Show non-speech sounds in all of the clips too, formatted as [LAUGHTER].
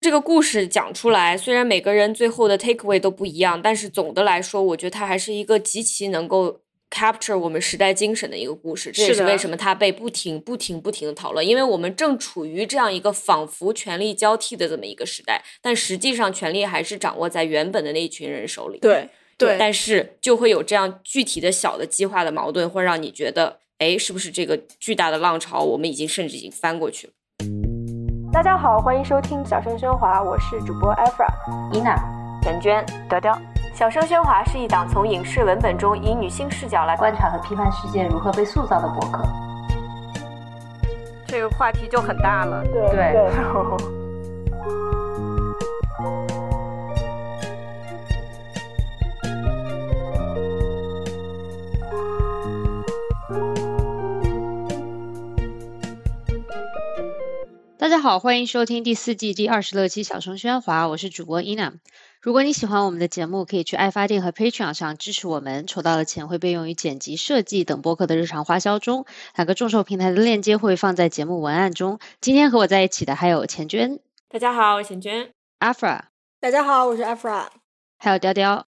这个故事讲出来，虽然每个人最后的 takeaway 都不一样，但是总的来说，我觉得它还是一个极其能够 capture 我们时代精神的一个故事。这也是为什么它被不停、不停、不停的讨论，因为我们正处于这样一个仿佛权力交替的这么一个时代，但实际上权力还是掌握在原本的那一群人手里。对对，但是就会有这样具体的小的激化的矛盾，会让你觉得，哎，是不是这个巨大的浪潮，我们已经甚至已经翻过去了？大家好，欢迎收听小声喧哗，我是主播 Efra、伊娜、陈娟、德雕。小声喧哗是一档从影视文本中以女性视角来观察和批判世界如何被塑造的博客。这个话题就很大了，对对。[LAUGHS] 大家好，欢迎收听第四季第二十六期《小声喧哗》，我是主播伊娜。如果你喜欢我们的节目，可以去爱发电和 Patreon 上支持我们，筹到的钱会被用于剪辑、设计等播客的日常花销中。两个众筹平台的链接会放在节目文案中。今天和我在一起的还有钱娟，大家好，我是钱娟；Afra，大家好，我是 Afra；还有雕雕，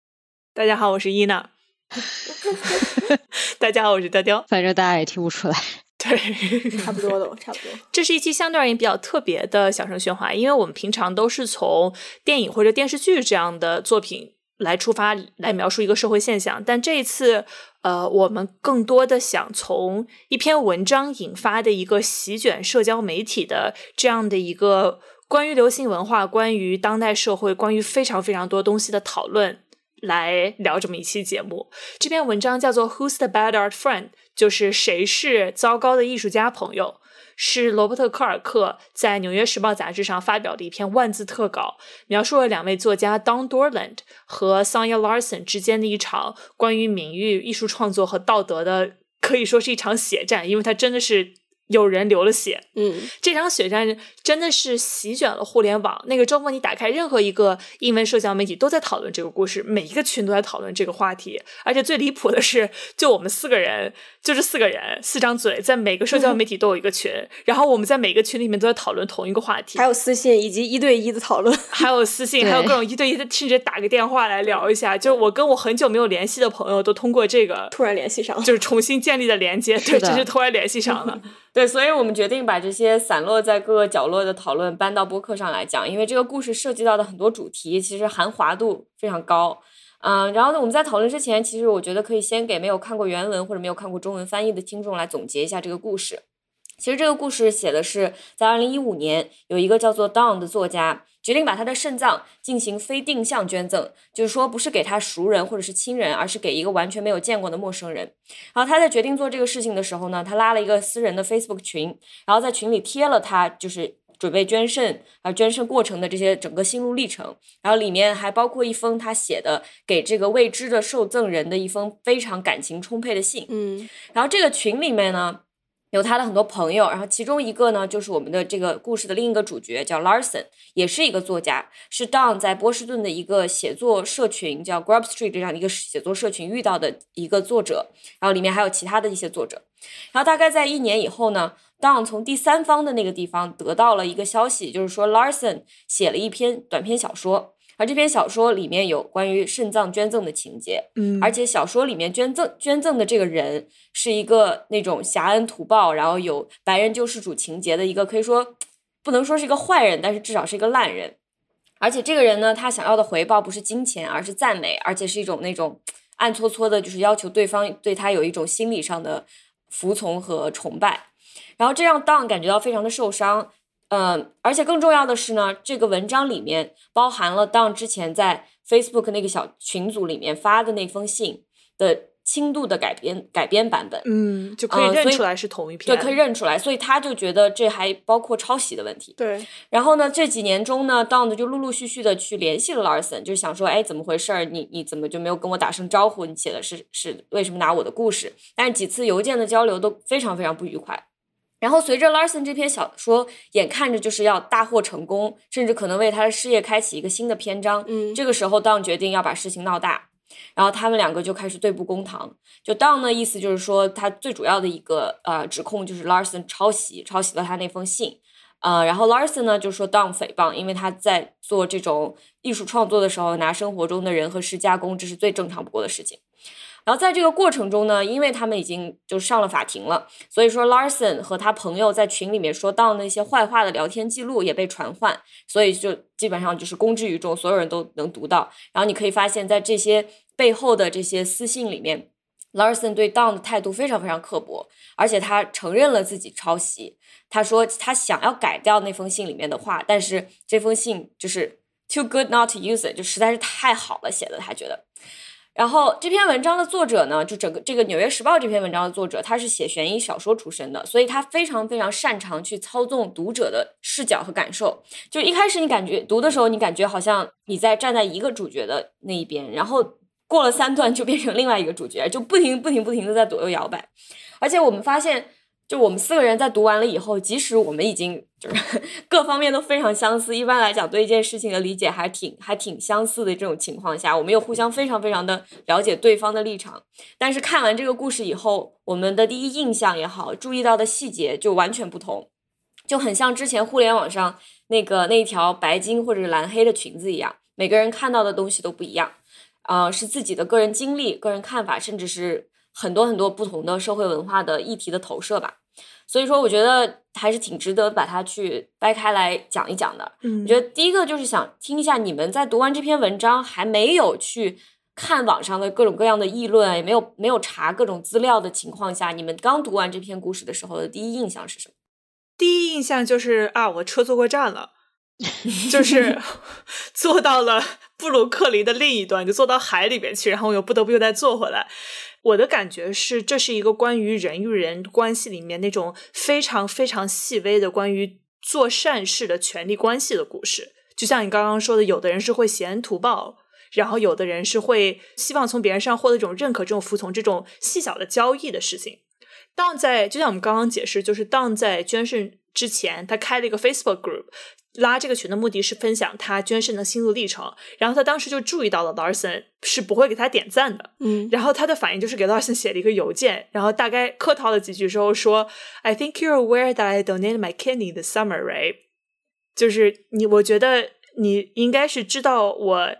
大家好，我是伊娜；[LAUGHS] [LAUGHS] 大家好，我是雕雕。反正大家也听不出来。[LAUGHS] 对，差不多的，差不多。这是一期相对而言比较特别的小声喧哗，因为我们平常都是从电影或者电视剧这样的作品来出发，来描述一个社会现象。但这一次，呃，我们更多的想从一篇文章引发的一个席卷社交媒体的这样的一个关于流行文化、关于当代社会、关于非常非常多东西的讨论。来聊这么一期节目。这篇文章叫做《Who's the Bad Art Friend》，就是谁是糟糕的艺术家朋友？是罗伯特·科尔克在《纽约时报》杂志上发表的一篇万字特稿，描述了两位作家 Don Dorland 和 Sonia Larson 之间的一场关于名誉、艺术创作和道德的，可以说是一场血战，因为他真的是。有人流了血，嗯，这场血战真的是席卷了互联网。那个周末，你打开任何一个英文社交媒体，都在讨论这个故事，每一个群都在讨论这个话题。而且最离谱的是，就我们四个人，就这四个人，四张嘴，在每个社交媒体都有一个群，然后我们在每个群里面都在讨论同一个话题，还有私信以及一对一的讨论，还有私信，还有各种一对一的，甚至打个电话来聊一下。就我跟我很久没有联系的朋友，都通过这个突然联系上了，就是重新建立的连接，对，就是突然联系上了。对，所以我们决定把这些散落在各个角落的讨论搬到播客上来讲，因为这个故事涉及到的很多主题其实含华度非常高。嗯，然后呢，我们在讨论之前，其实我觉得可以先给没有看过原文或者没有看过中文翻译的听众来总结一下这个故事。其实这个故事写的是在二零一五年，有一个叫做 Don 的作家。决定把他的肾脏进行非定向捐赠，就是说不是给他熟人或者是亲人，而是给一个完全没有见过的陌生人。然后他在决定做这个事情的时候呢，他拉了一个私人的 Facebook 群，然后在群里贴了他就是准备捐肾啊捐肾过程的这些整个心路历程，然后里面还包括一封他写的给这个未知的受赠人的一封非常感情充沛的信。嗯，然后这个群里面呢。有他的很多朋友，然后其中一个呢，就是我们的这个故事的另一个主角，叫 Larson，也是一个作家，是 Don 在波士顿的一个写作社群叫 Grub Street 这样的一个写作社群遇到的一个作者，然后里面还有其他的一些作者，然后大概在一年以后呢，Don 从第三方的那个地方得到了一个消息，就是说 Larson 写了一篇短篇小说。而这篇小说里面有关于肾脏捐赠的情节，嗯，而且小说里面捐赠捐赠的这个人是一个那种侠恩图报，然后有白人救世主情节的一个，可以说不能说是一个坏人，但是至少是一个烂人。而且这个人呢，他想要的回报不是金钱，而是赞美，而且是一种那种暗搓搓的，就是要求对方对他有一种心理上的服从和崇拜。然后这让 Don 感觉到非常的受伤。嗯，而且更重要的是呢，这个文章里面包含了当之前在 Facebook 那个小群组里面发的那封信的轻度的改编改编版本。嗯，就可以认出来是同一篇。对，可以认出来，所以他就觉得这还包括抄袭的问题。对。然后呢，这几年中呢，Don 就陆陆续续的去联系了 Larson，就是想说，哎，怎么回事儿？你你怎么就没有跟我打声招呼？你写的是是为什么拿我的故事？但是几次邮件的交流都非常非常不愉快。然后随着 Larson 这篇小说眼看着就是要大获成功，甚至可能为他的事业开启一个新的篇章，嗯，这个时候 Don 决定要把事情闹大，然后他们两个就开始对簿公堂。就 Don 的意思就是说，他最主要的一个呃指控就是 Larson 抄袭，抄袭了他那封信，呃，然后 Larson 呢就说 Don 诽谤，因为他在做这种艺术创作的时候，拿生活中的人和事加工，这是最正常不过的事情。然后在这个过程中呢，因为他们已经就上了法庭了，所以说 Larson 和他朋友在群里面说到那些坏话的聊天记录也被传唤，所以就基本上就是公之于众，所有人都能读到。然后你可以发现，在这些背后的这些私信里面，Larson 对 Don 的态度非常非常刻薄，而且他承认了自己抄袭。他说他想要改掉那封信里面的话，但是这封信就是 too good not to use it，就实在是太好了写的，他觉得。然后这篇文章的作者呢，就整个这个《纽约时报》这篇文章的作者，他是写悬疑小说出身的，所以他非常非常擅长去操纵读者的视角和感受。就一开始你感觉读的时候，你感觉好像你在站在一个主角的那一边，然后过了三段就变成另外一个主角，就不停不停不停的在左右摇摆。而且我们发现。就我们四个人在读完了以后，即使我们已经就是 [LAUGHS] 各方面都非常相似，一般来讲对一件事情的理解还挺还挺相似的这种情况下，我们又互相非常非常的了解对方的立场。但是看完这个故事以后，我们的第一印象也好，注意到的细节就完全不同，就很像之前互联网上那个那条白金或者是蓝黑的裙子一样，每个人看到的东西都不一样，啊，是自己的个人经历、个人看法，甚至是很多很多不同的社会文化的议题的投射吧。所以说，我觉得还是挺值得把它去掰开来讲一讲的。嗯，我觉得第一个就是想听一下你们在读完这篇文章，还没有去看网上的各种各样的议论，也没有没有查各种资料的情况下，你们刚读完这篇故事的时候的第一印象是什么？[LAUGHS] 第一印象就是啊，我车坐过站了，就是 [LAUGHS] 坐到了布鲁克林的另一端，就坐到海里边去，然后我又不得不又再坐回来。我的感觉是，这是一个关于人与人关系里面那种非常非常细微的关于做善事的权利关系的故事。就像你刚刚说的，有的人是会嫌恩图报，然后有的人是会希望从别人身上获得一种认可、这种服从、这种细小的交易的事情。当在就像我们刚刚解释，就是当在捐肾之前，他开了一个 Facebook group。拉这个群的目的是分享他捐肾的心路历程，然后他当时就注意到了 Larson 是不会给他点赞的，嗯，然后他的反应就是给 Larson 写了一个邮件，然后大概客套了几句之后说：“I think you're aware that I donated my kidney this summer, right？” 就是你，我觉得你应该是知道我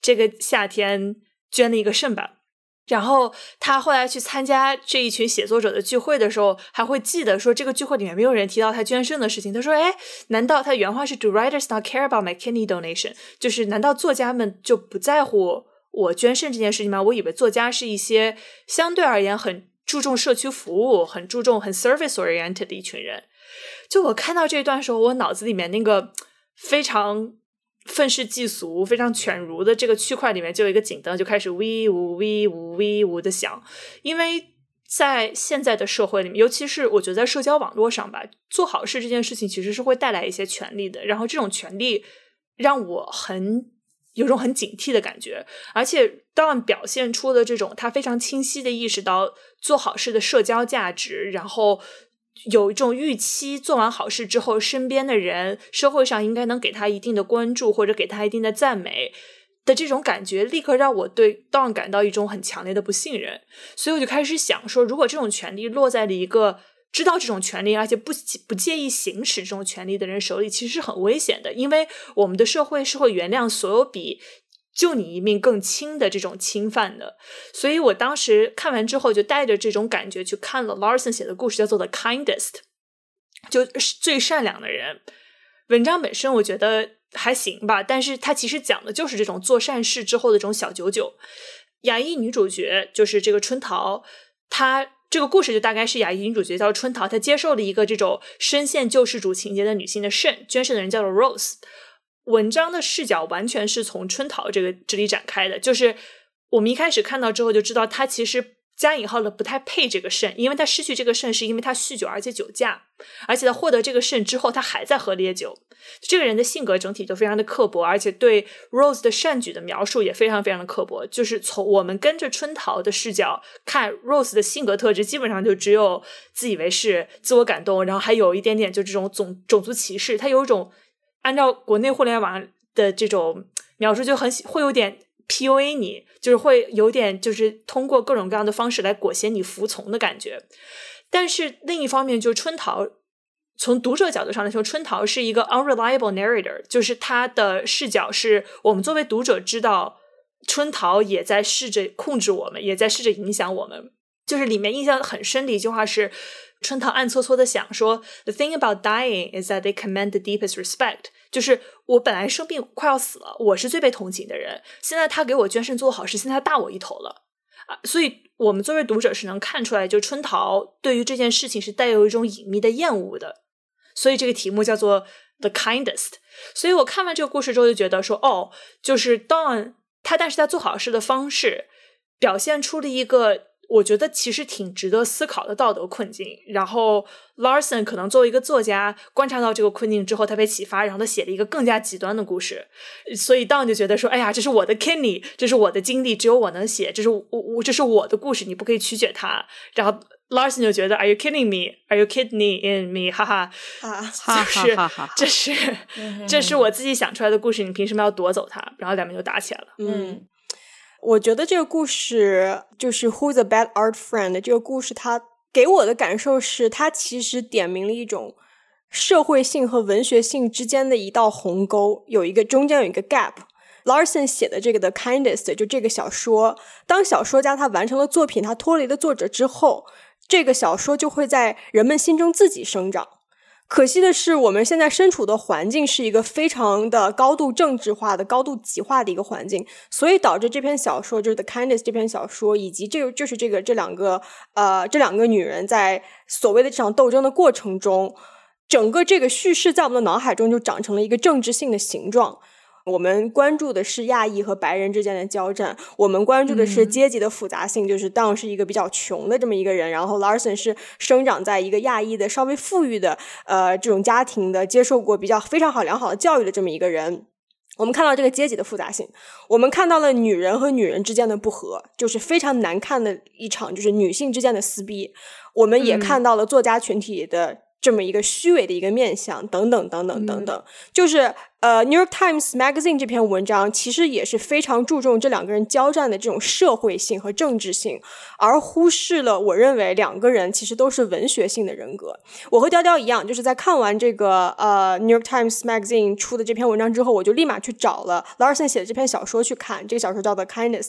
这个夏天捐了一个肾吧。然后他后来去参加这一群写作者的聚会的时候，还会记得说这个聚会里面没有人提到他捐肾的事情。他说：“哎，难道他原话是 ‘Do writers not care about my kidney donation’？就是难道作家们就不在乎我捐肾这件事情吗？我以为作家是一些相对而言很注重社区服务、很注重很 service oriented 的一群人。就我看到这一段时候，我脑子里面那个非常。”愤世嫉俗、非常犬儒的这个区块里面，就有一个警灯就开始呜呜呜呜呜的响。因为在现在的社会里面，尤其是我觉得在社交网络上吧，做好事这件事情其实是会带来一些权利的。然后这种权利让我很有种很警惕的感觉。而且当表现出了这种他非常清晰的意识到做好事的社交价值，然后。有一种预期，做完好事之后，身边的人、社会上应该能给他一定的关注，或者给他一定的赞美的这种感觉，立刻让我对 Don 感到一种很强烈的不信任。所以我就开始想说，如果这种权利落在了一个知道这种权利，而且不不介意行使这种权利的人手里，其实是很危险的，因为我们的社会是会原谅所有比。救你一命更轻的这种侵犯的，所以我当时看完之后就带着这种感觉去看了 Larson 写的故事，叫做 The Kindest，就是最善良的人。文章本身我觉得还行吧，但是它其实讲的就是这种做善事之后的这种小九九。亚裔女主角就是这个春桃，她这个故事就大概是亚裔女主角叫春桃，她接受了一个这种深陷救世主情节的女性的肾，捐肾的人叫做 Rose。文章的视角完全是从春桃这个这里展开的，就是我们一开始看到之后就知道，他其实加引号的不太配这个肾，因为他失去这个肾是因为他酗酒而且酒驾，而且他获得这个肾之后，他还在喝烈酒。这个人的性格整体就非常的刻薄，而且对 Rose 的善举的描述也非常非常的刻薄。就是从我们跟着春桃的视角看 Rose 的性格特质，基本上就只有自以为是、自我感动，然后还有一点点就这种种种族歧视，他有一种。按照国内互联网的这种描述，就很会有点 PUA 你，就是会有点就是通过各种各样的方式来裹挟你服从的感觉。但是另一方面，就春桃从读者角度上来说，春桃是一个 unreliable narrator，就是他的视角是我们作为读者知道，春桃也在试着控制我们，也在试着影响我们。就是里面印象很深的一句话是，春桃暗搓搓的想说：“The thing about dying is that they command the deepest respect。”就是我本来生病快要死了，我是最被同情的人，现在他给我捐肾做好事，现在大我一头了啊！所以我们作为读者是能看出来，就春桃对于这件事情是带有一种隐秘的厌恶的。所以这个题目叫做 The Kindest。所以我看完这个故事之后就觉得说，哦，就是 Dawn 他，但是他做好事的方式表现出了一个。我觉得其实挺值得思考的道德困境。然后 Larson 可能作为一个作家，观察到这个困境之后，他被启发，然后他写了一个更加极端的故事。所以 Don 就觉得说：“哎呀，这是我的 Kenny，这是我的经历，只有我能写，这是我我这是我的故事，你不可以曲解它。”然后 Larson 就觉得：“Are you kidding me? Are you kidding in me？” 哈哈，就是这是这是我自己想出来的故事，你凭什么要夺走它？然后两边就打起来了。嗯。我觉得这个故事就是《Who's a Bad Art Friend》这个故事，它给我的感受是，它其实点明了一种社会性和文学性之间的一道鸿沟，有一个中间有一个 gap。Larson 写的这个的《Kindest》就这个小说，当小说家他完成了作品，他脱离了作者之后，这个小说就会在人们心中自己生长。可惜的是，我们现在身处的环境是一个非常的高度政治化的、高度极化的一个环境，所以导致这篇小说就是《The Kindness》这篇小说，以及这个就是这个这两个呃这两个女人在所谓的这场斗争的过程中，整个这个叙事在我们的脑海中就长成了一个政治性的形状。我们关注的是亚裔和白人之间的交战，我们关注的是阶级的复杂性，就是 Don 是一个比较穷的这么一个人，然后 Larson 是生长在一个亚裔的稍微富裕的呃这种家庭的，接受过比较非常好良好的教育的这么一个人。我们看到这个阶级的复杂性，我们看到了女人和女人之间的不和，就是非常难看的一场就是女性之间的撕逼。我们也看到了作家群体的这么一个虚伪的一个面相，等等等等等等，就是。呃，《New York Times Magazine》这篇文章其实也是非常注重这两个人交战的这种社会性和政治性，而忽视了我认为两个人其实都是文学性的人格。我和雕雕一样，就是在看完这个呃《New York Times Magazine》出的这篇文章之后，我就立马去找了 Larson 写的这篇小说去看。这个小说叫做《Kindest》。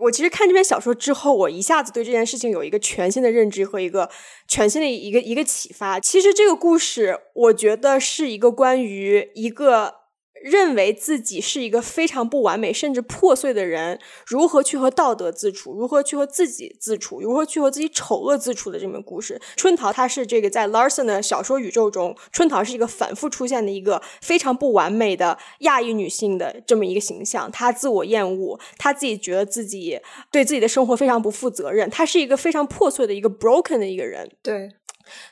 我其实看这篇小说之后，我一下子对这件事情有一个全新的认知和一个全新的一个一个启发。其实这个故事，我觉得是一个关于一个。认为自己是一个非常不完美甚至破碎的人，如何去和道德自处，如何去和自己自处，如何去和自己丑恶自处的这本故事。春桃，她是这个在 Larson 的小说宇宙中，春桃是一个反复出现的一个非常不完美的亚裔女性的这么一个形象。她自我厌恶，她自己觉得自己对自己的生活非常不负责任，她是一个非常破碎的一个 broken 的一个人。对。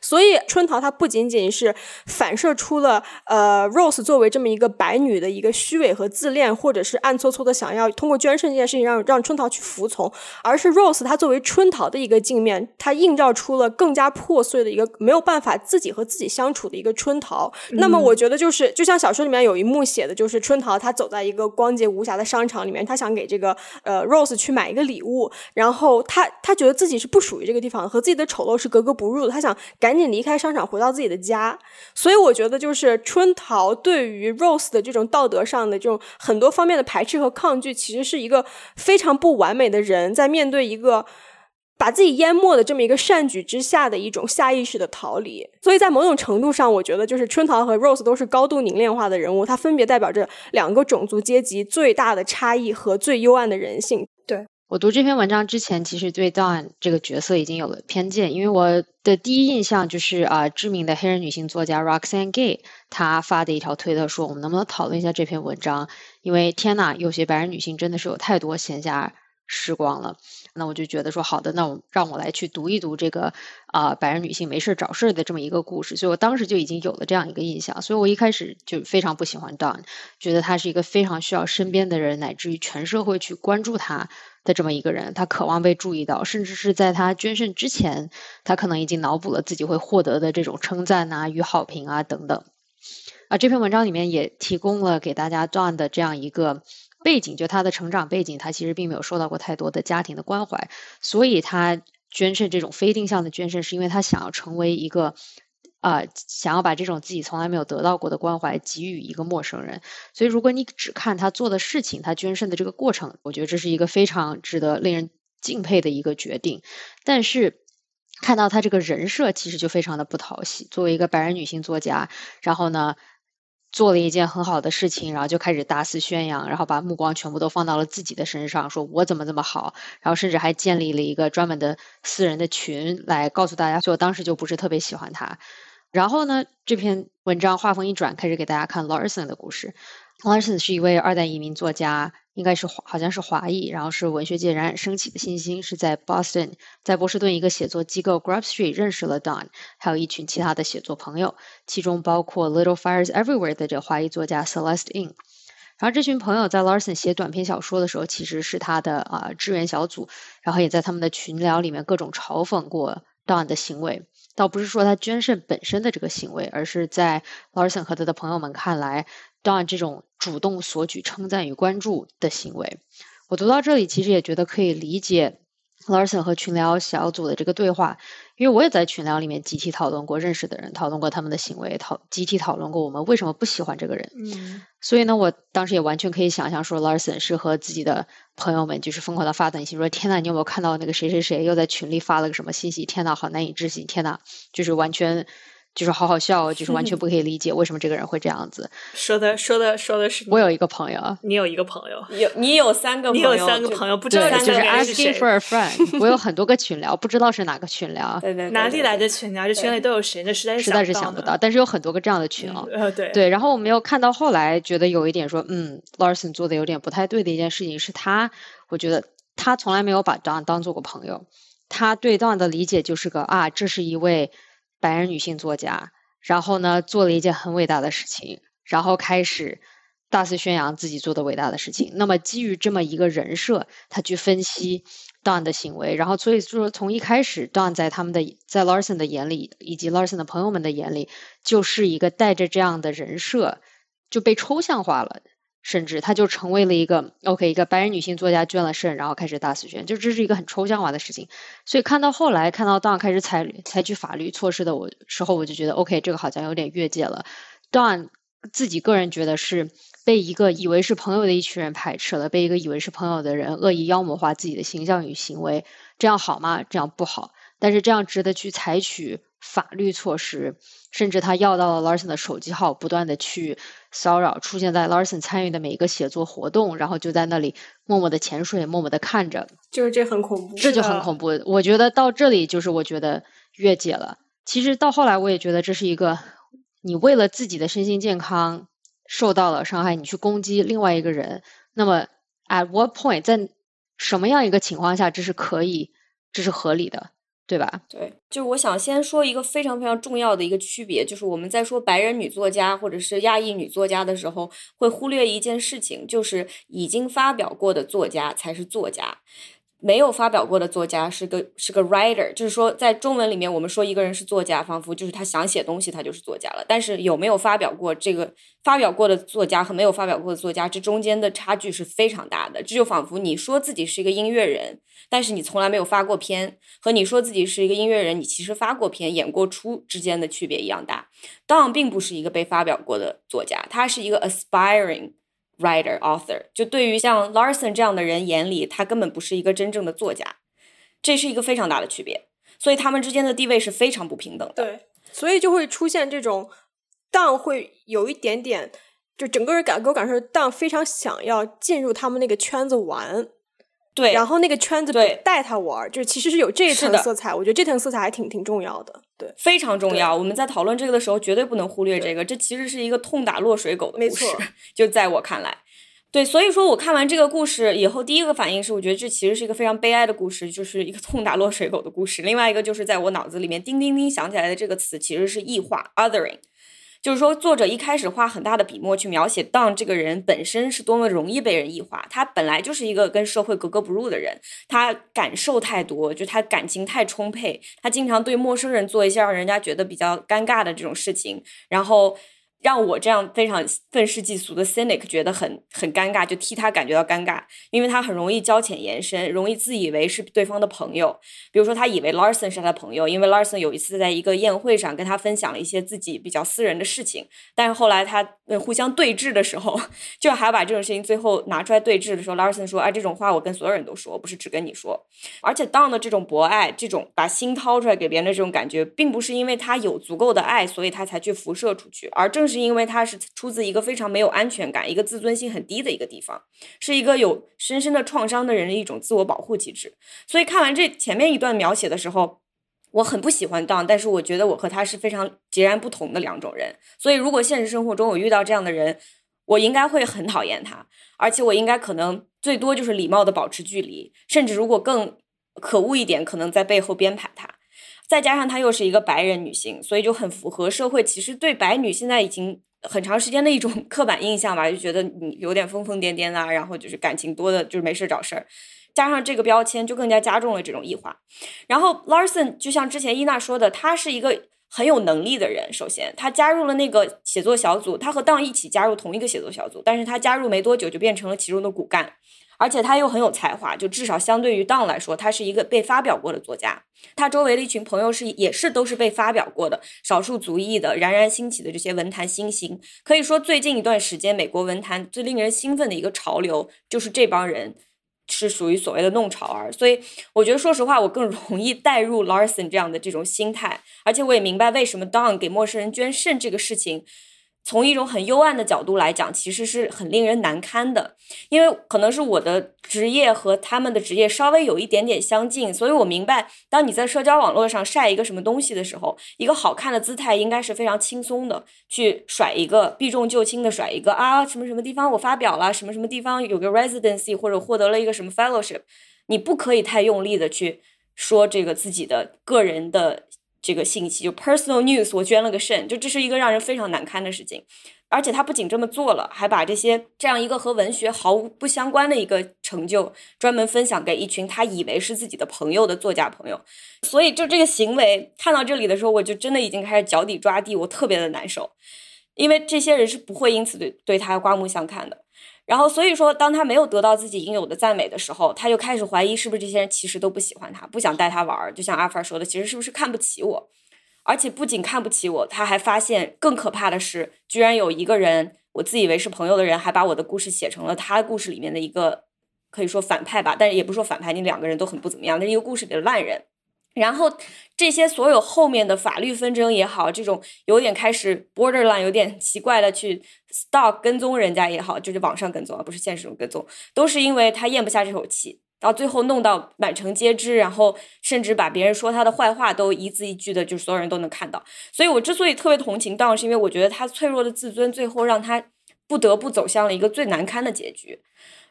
所以，春桃她不仅仅是反射出了呃，Rose 作为这么一个白女的一个虚伪和自恋，或者是暗搓搓的想要通过捐肾这件事情让让春桃去服从，而是 Rose 她作为春桃的一个镜面，她映照出了更加破碎的一个没有办法自己和自己相处的一个春桃。那么，我觉得就是就像小说里面有一幕写的，就是春桃她走在一个光洁无瑕的商场里面，她想给这个呃 Rose 去买一个礼物，然后她她觉得自己是不属于这个地方，和自己的丑陋是格格不入的，她想。赶紧离开商场，回到自己的家。所以我觉得，就是春桃对于 Rose 的这种道德上的这种很多方面的排斥和抗拒，其实是一个非常不完美的人在面对一个把自己淹没的这么一个善举之下的一种下意识的逃离。所以在某种程度上，我觉得就是春桃和 Rose 都是高度凝练化的人物，它分别代表着两个种族阶级最大的差异和最幽暗的人性。我读这篇文章之前，其实对 Dawn 这个角色已经有了偏见，因为我的第一印象就是啊，知名的黑人女性作家 Roxane Gay 她发的一条推特说，我们能不能讨论一下这篇文章？因为天呐，有些白人女性真的是有太多闲暇时光了。那我就觉得说，好的，那我让我来去读一读这个啊，白人女性没事找事的这么一个故事。所以我当时就已经有了这样一个印象，所以我一开始就非常不喜欢 Dawn，觉得她是一个非常需要身边的人乃至于全社会去关注她的这么一个人。他渴望被注意到，甚至是在他捐肾之前，他可能已经脑补了自己会获得的这种称赞啊与好评啊等等。啊，这篇文章里面也提供了给大家 Dawn 的这样一个。背景就他的成长背景，他其实并没有受到过太多的家庭的关怀，所以他捐肾这种非定向的捐肾，是因为他想要成为一个啊、想要把这种自己从来没有得到过的关怀给予一个陌生人。所以，如果你只看他做的事情，他捐肾的这个过程，我觉得这是一个非常值得令人敬佩的一个决定。但是，看到他这个人设，其实就非常的不讨喜。作为一个白人女性作家，然后呢，做了一件很好的事情，然后就开始大肆宣扬，然后把目光全部都放到了自己的身上，说我怎么这么好，然后甚至还建立了一个专门的私人的群来告诉大家，所以我当时就不是特别喜欢他。然后呢，这篇文章画风一转，开始给大家看 Larson 的故事。Larson 是一位二代移民作家，应该是华好像是华裔，然后是文学界冉冉升起的新星，是在 Boston，在波士顿一个写作机构 Grub Street 认识了 Don，还有一群其他的写作朋友，其中包括 Little Fires Everywhere 的这华裔作家 Celeste In。然后这群朋友在 Larson 写短篇小说的时候，其实是他的啊、支援小组，然后也在他们的群聊里面各种嘲讽过 Don 的行为。倒不是说他捐肾本身的这个行为，而是在 Larson 和他的朋友们看来，Don 这种主动索取称赞与关注的行为。我读到这里，其实也觉得可以理解 Larson 和群聊小组的这个对话，因为我也在群聊里面集体讨论过认识的人，讨论过他们的行为，讨集体讨论过我们为什么不喜欢这个人。嗯，所以呢，我当时也完全可以想象说，Larson 是和自己的朋友们就是疯狂的发短信说：“天呐，你有没有看到那个谁谁谁又在群里发了个什么信息？天呐，好难以置信！天呐，就是完全就是好好笑，就是完全 [LAUGHS] 不可以理解为什么这个人会这样子。说的说的说的是我有一个朋友，你有一个朋友，有你有三个朋你友，有三个朋友，不知道就是 asking for a friend。我有很多个群聊，不知道是哪个群聊，对对 [LAUGHS] 对哪里来的群聊？这群里都有谁？这实在是实在是想想不到。但是有很多个这样的群哦。呃，对对，然后我们又看到后来，觉得有一点说，嗯，Larson 做的有点不太对的一件事情是他，我觉得他从来没有把 Don 当做过朋友，他对 Don 的理解就是个啊，这是一位白人女性作家，然后呢做了一件很伟大的事情，然后开始大肆宣扬自己做的伟大的事情。那么基于这么一个人设，他去分析 Don 的行为，然后所以说从一开始，Don 在他们的在 Larson 的眼里，以及 Larson 的朋友们的眼里，就是一个带着这样的人设就被抽象化了。甚至他就成为了一个 OK 一个白人女性作家捐了肾，然后开始大肆宣，就这是一个很抽象化的事情。所以看到后来看到 Don 开始采采取法律措施的我时候，我就觉得 OK 这个好像有点越界了。Don 自己个人觉得是被一个以为是朋友的一群人排斥了，被一个以为是朋友的人恶意妖魔化自己的形象与行为，这样好吗？这样不好。但是这样值得去采取法律措施，甚至他要到了 Larson 的手机号，不断的去骚扰，出现在 Larson 参与的每一个写作活动，然后就在那里默默的潜水，默默的看着，就是这很恐怖，这就很恐怖。我觉得到这里就是我觉得越界了。其实到后来我也觉得这是一个，你为了自己的身心健康受到了伤害，你去攻击另外一个人，那么 at what point 在什么样一个情况下这是可以，这是合理的，对吧？对，就是我想先说一个非常非常重要的一个区别，就是我们在说白人女作家或者是亚裔女作家的时候，会忽略一件事情，就是已经发表过的作家才是作家。没有发表过的作家是个是个 writer，就是说在中文里面，我们说一个人是作家，仿佛就是他想写东西，他就是作家了。但是有没有发表过这个发表过的作家和没有发表过的作家，这中间的差距是非常大的。这就仿佛你说自己是一个音乐人，但是你从来没有发过片，和你说自己是一个音乐人，你其实发过片、演过出之间的区别一样大。Don 并不是一个被发表过的作家，他是一个 aspiring。Writer author，就对于像 Larson 这样的人眼里，他根本不是一个真正的作家，这是一个非常大的区别，所以他们之间的地位是非常不平等的。对，所以就会出现这种 Don 会有一点点，就整个人感给我感受，Don 非常想要进入他们那个圈子玩，对，然后那个圈子带他玩儿，就其实是有这一层色彩，我觉得这层色彩还挺挺重要的。对，非常重要。我们在讨论这个的时候，绝对不能忽略这个。这其实是一个痛打落水狗的故事，就在我看来。对，所以说我看完这个故事以后，第一个反应是，我觉得这其实是一个非常悲哀的故事，就是一个痛打落水狗的故事。另外一个就是在我脑子里面叮叮叮响起来的这个词，其实是异化 （othering）。就是说，作者一开始花很大的笔墨去描写当这个人本身是多么容易被人异化。他本来就是一个跟社会格格不入的人，他感受太多，就他感情太充沛，他经常对陌生人做一些让人家觉得比较尴尬的这种事情，然后让我这样非常愤世嫉俗的 cynic 觉得很很尴尬，就替他感觉到尴尬，因为他很容易交浅言深，容易自以为是对方的朋友。比如说，他以为 Larson 是他的朋友，因为 Larson 有一次在一个宴会上跟他分享了一些自己比较私人的事情，但是后来他互相对峙的时候，[LAUGHS] 就还要把这种事情最后拿出来对峙的时候，Larson 说：“哎，这种话我跟所有人都说，不是只跟你说。”而且 Don 的这种博爱，这种把心掏出来给别人的这种感觉，并不是因为他有足够的爱，所以他才去辐射出去，而正是因为他是。出自一个非常没有安全感、一个自尊心很低的一个地方，是一个有深深的创伤的人的一种自我保护机制。所以看完这前面一段描写的时候，我很不喜欢当，但是我觉得我和他是非常截然不同的两种人。所以如果现实生活中我遇到这样的人，我应该会很讨厌他，而且我应该可能最多就是礼貌的保持距离，甚至如果更可恶一点，可能在背后编排他。再加上她又是一个白人女性，所以就很符合社会其实对白女现在已经。很长时间的一种 [LAUGHS] 刻板印象吧，就觉得你有点疯疯癫癫的，然后就是感情多的，就是没事找事儿，加上这个标签，就更加加重了这种异化。然后 Larson 就像之前伊娜说的，他是一个很有能力的人。首先，他加入了那个写作小组，他和当一起加入同一个写作小组，但是他加入没多久就变成了其中的骨干。而且他又很有才华，就至少相对于 Don 来说，他是一个被发表过的作家。他周围的一群朋友是也是都是被发表过的少数族裔的冉冉兴起的这些文坛新星。可以说，最近一段时间，美国文坛最令人兴奋的一个潮流，就是这帮人是属于所谓的弄潮儿。所以，我觉得说实话，我更容易带入 Larson 这样的这种心态。而且，我也明白为什么 Don 给陌生人捐肾这个事情。从一种很幽暗的角度来讲，其实是很令人难堪的，因为可能是我的职业和他们的职业稍微有一点点相近，所以我明白，当你在社交网络上晒一个什么东西的时候，一个好看的姿态应该是非常轻松的，去甩一个避重就轻的甩一个啊，什么什么地方我发表了，什么什么地方有个 residency 或者获得了一个什么 fellowship，你不可以太用力的去说这个自己的个人的。这个信息就 personal news，我捐了个肾，就这是一个让人非常难堪的事情。而且他不仅这么做了，还把这些这样一个和文学毫无不相关的一个成就，专门分享给一群他以为是自己的朋友的作家朋友。所以就这个行为，看到这里的时候，我就真的已经开始脚底抓地，我特别的难受，因为这些人是不会因此对对他刮目相看的。然后，所以说，当他没有得到自己应有的赞美的时候，他就开始怀疑是不是这些人其实都不喜欢他，不想带他玩儿。就像阿凡说的，其实是不是看不起我？而且不仅看不起我，他还发现更可怕的是，居然有一个人，我自以为是朋友的人，还把我的故事写成了他故事里面的一个，可以说反派吧，但是也不说反派，你两个人都很不怎么样，那一个故事里的烂人。然后这些所有后面的法律纷争也好，这种有点开始 borderline 有点奇怪的去 stalk 跟踪人家也好，就是网上跟踪，而不是现实中跟踪，都是因为他咽不下这口气，到最后弄到满城皆知，然后甚至把别人说他的坏话都一字一句的，就所有人都能看到。所以我之所以特别同情当是因为我觉得他脆弱的自尊最后让他不得不走向了一个最难堪的结局。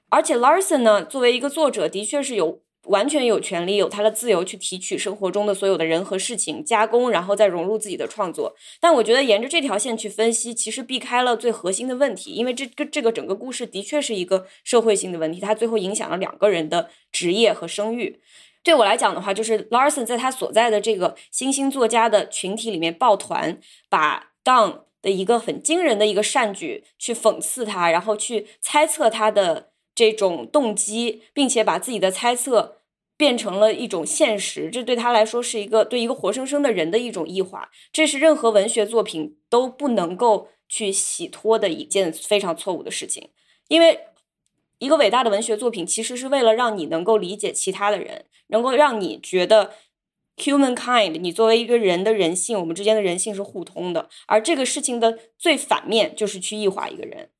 而且 Larson 呢，作为一个作者，的确是有。完全有权利，有他的自由去提取生活中的所有的人和事情，加工，然后再融入自己的创作。但我觉得沿着这条线去分析，其实避开了最核心的问题，因为这个这个整个故事的确是一个社会性的问题，它最后影响了两个人的职业和声誉。对我来讲的话，就是 Larson 在他所在的这个新兴作家的群体里面抱团，把 Don 的一个很惊人的一个善举去讽刺他，然后去猜测他的这种动机，并且把自己的猜测。变成了一种现实，这对他来说是一个对一个活生生的人的一种异化，这是任何文学作品都不能够去洗脱的一件非常错误的事情。因为一个伟大的文学作品，其实是为了让你能够理解其他的人，能够让你觉得 human kind，你作为一个人的人性，我们之间的人性是互通的。而这个事情的最反面就是去异化一个人。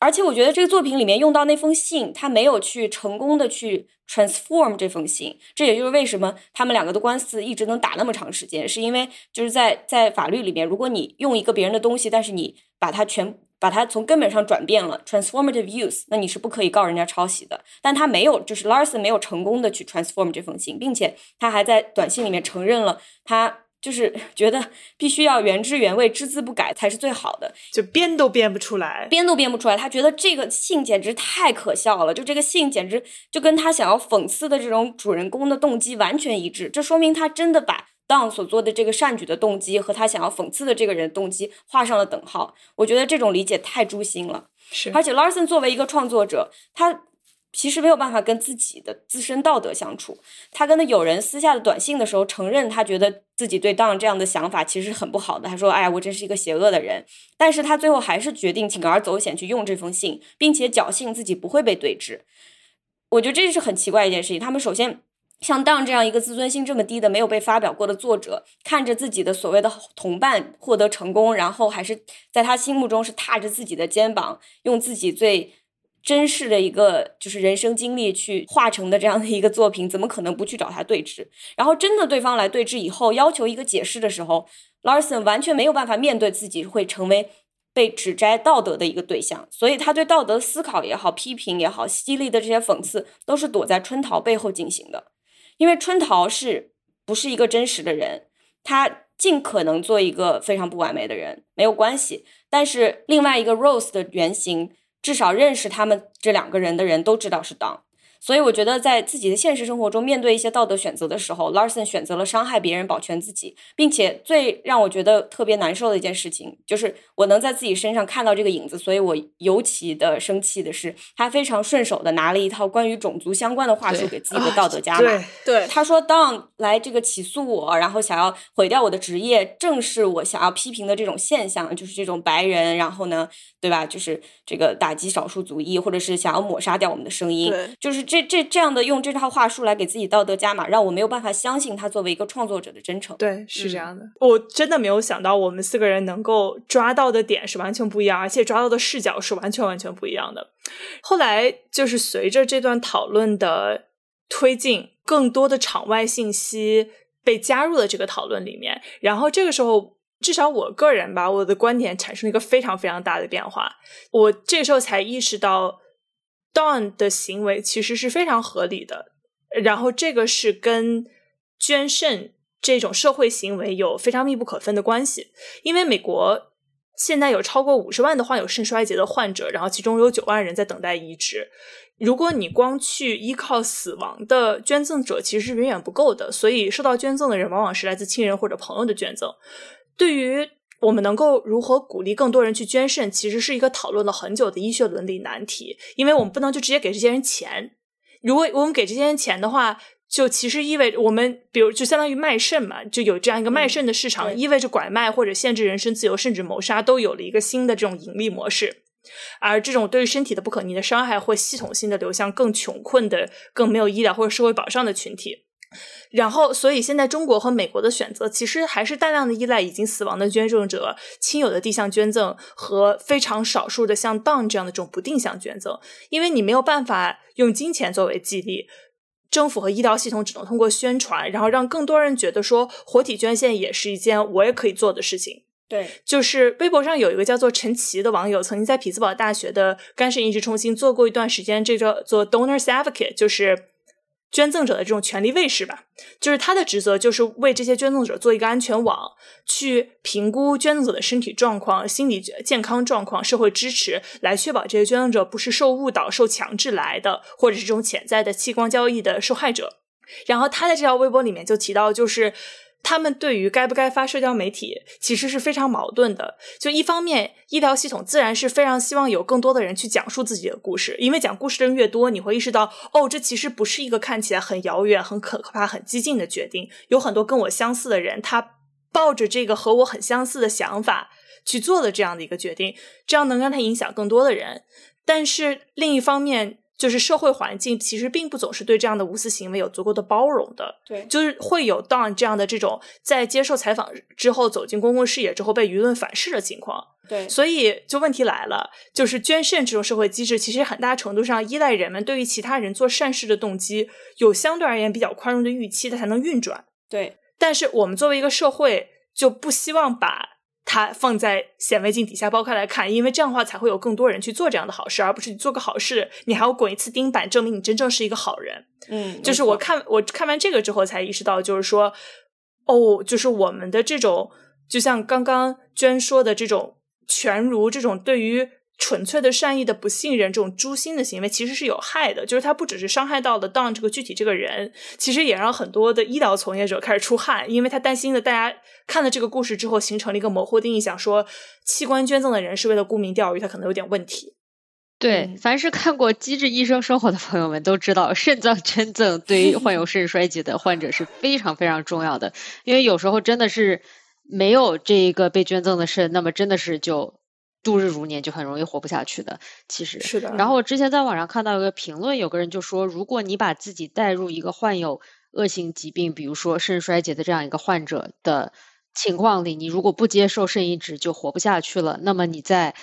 而且我觉得这个作品里面用到那封信，他没有去成功的去 transform 这封信，这也就是为什么他们两个的官司一直能打那么长时间，是因为就是在在法律里面，如果你用一个别人的东西，但是你把它全把它从根本上转变了 transformative use，那你是不可以告人家抄袭的。但他没有，就是 Larson 没有成功的去 transform 这封信，并且他还在短信里面承认了他。就是 [LAUGHS] 觉得必须要原汁原味、只字不改才是最好的，就编都编不出来，编都编不出来。他觉得这个信简直太可笑了，就这个信简直就跟他想要讽刺的这种主人公的动机完全一致。这说明他真的把当所做的这个善举的动机和他想要讽刺的这个人动机画上了等号。我觉得这种理解太诛心了。是，而且 Larson 作为一个创作者，他其实没有办法跟自己的自身道德相处。他跟他友人私下的短信的时候，承认他觉得自己对当这样的想法其实很不好的。他说：“哎，我真是一个邪恶的人。”但是他最后还是决定铤而走险去用这封信，并且侥幸自己不会被对质。我觉得这是很奇怪一件事情。他们首先像当这样一个自尊心这么低的、没有被发表过的作者，看着自己的所谓的同伴获得成功，然后还是在他心目中是踏着自己的肩膀，用自己最。真实的一个就是人生经历去化成的这样的一个作品，怎么可能不去找他对峙？然后真的对方来对峙以后，要求一个解释的时候，Larson 完全没有办法面对自己会成为被指摘道德的一个对象，所以他对道德思考也好、批评也好、犀利的这些讽刺，都是躲在春桃背后进行的。因为春桃是不是一个真实的人？他尽可能做一个非常不完美的人，没有关系。但是另外一个 Rose 的原型。至少认识他们这两个人的人都知道是当。所以我觉得，在自己的现实生活中，面对一些道德选择的时候，Larson 选择了伤害别人，保全自己，并且最让我觉得特别难受的一件事情，就是我能在自己身上看到这个影子。所以我尤其的生气的是，他非常顺手的拿了一套关于种族相关的话术给自己的道德加码。对，他说当来这个起诉我，然后想要毁掉我的职业，正是我想要批评的这种现象，就是这种白人，然后呢，对吧？就是这个打击少数族裔，或者是想要抹杀掉我们的声音，就是。这这这样的用这套话术来给自己道德加码，让我没有办法相信他作为一个创作者的真诚。对，是这样的。我真的没有想到，我们四个人能够抓到的点是完全不一样，而且抓到的视角是完全完全不一样的。后来就是随着这段讨论的推进，更多的场外信息被加入了这个讨论里面，然后这个时候，至少我个人吧，我的观点产生了一个非常非常大的变化。我这时候才意识到。Don 的行为其实是非常合理的，然后这个是跟捐肾这种社会行为有非常密不可分的关系。因为美国现在有超过五十万的患有肾衰竭的患者，然后其中有九万人在等待移植。如果你光去依靠死亡的捐赠者，其实是远远不够的。所以受到捐赠的人往往是来自亲人或者朋友的捐赠。对于我们能够如何鼓励更多人去捐肾，其实是一个讨论了很久的医学伦理难题。因为我们不能就直接给这些人钱。如果我们给这些人钱的话，就其实意味着我们，比如就相当于卖肾嘛，就有这样一个卖肾的市场，意味着拐卖或者限制人身自由，甚至谋杀，都有了一个新的这种盈利模式。而这种对于身体的不可逆的伤害，会系统性的流向更穷困的、更没有医疗或者社会保障的群体。然后，所以现在中国和美国的选择其实还是大量的依赖已经死亡的捐赠者亲友的定向捐赠和非常少数的像 Don 这样的这种不定向捐赠，因为你没有办法用金钱作为激励，政府和医疗系统只能通过宣传，然后让更多人觉得说活体捐献也是一件我也可以做的事情。对，就是微博上有一个叫做陈奇的网友，曾经在匹兹堡大学的肝肾移植中心做过一段时间这个做 Donors Advocate，就是。捐赠者的这种权利卫士吧，就是他的职责，就是为这些捐赠者做一个安全网，去评估捐赠者的身体状况、心理健康状况、社会支持，来确保这些捐赠者不是受误导、受强制来的，或者是这种潜在的器官交易的受害者。然后他在这条微博里面就提到，就是。他们对于该不该发社交媒体，其实是非常矛盾的。就一方面，医疗系统自然是非常希望有更多的人去讲述自己的故事，因为讲故事的人越多，你会意识到，哦，这其实不是一个看起来很遥远、很可怕、很激进的决定。有很多跟我相似的人，他抱着这个和我很相似的想法去做了这样的一个决定，这样能让他影响更多的人。但是另一方面，就是社会环境其实并不总是对这样的无私行为有足够的包容的，对，就是会有 Don 这样的这种在接受采访之后走进公共视野之后被舆论反噬的情况，对，所以就问题来了，就是捐肾这种社会机制其实很大程度上依赖人们对于其他人做善事的动机有相对而言比较宽容的预期，它才能运转，对，但是我们作为一个社会就不希望把。它放在显微镜底下剥开来看，因为这样的话才会有更多人去做这样的好事，而不是你做个好事，你还要滚一次钉板，证明你真正是一个好人。嗯，就是我看我看完这个之后才意识到，就是说，哦，就是我们的这种，就像刚刚娟说的这种全儒，这种对于纯粹的善意的不信任，这种诛心的行为其实是有害的。就是它不只是伤害到了 Don 这个具体这个人，其实也让很多的医疗从业者开始出汗，因为他担心的大家看了这个故事之后，形成了一个模糊的印象，说器官捐赠的人是为了沽名钓誉，他可能有点问题。对，凡是看过《机智医生生活》的朋友们都知道，肾脏捐赠对于患有肾衰竭的患者是非常非常重要的，因为有时候真的是没有这一个被捐赠的肾，那么真的是就。度日如年就很容易活不下去的，其实是的。然后我之前在网上看到一个评论，有个人就说，如果你把自己带入一个患有恶性疾病，比如说肾衰竭的这样一个患者的情况里，你如果不接受肾移植就活不下去了。那么你在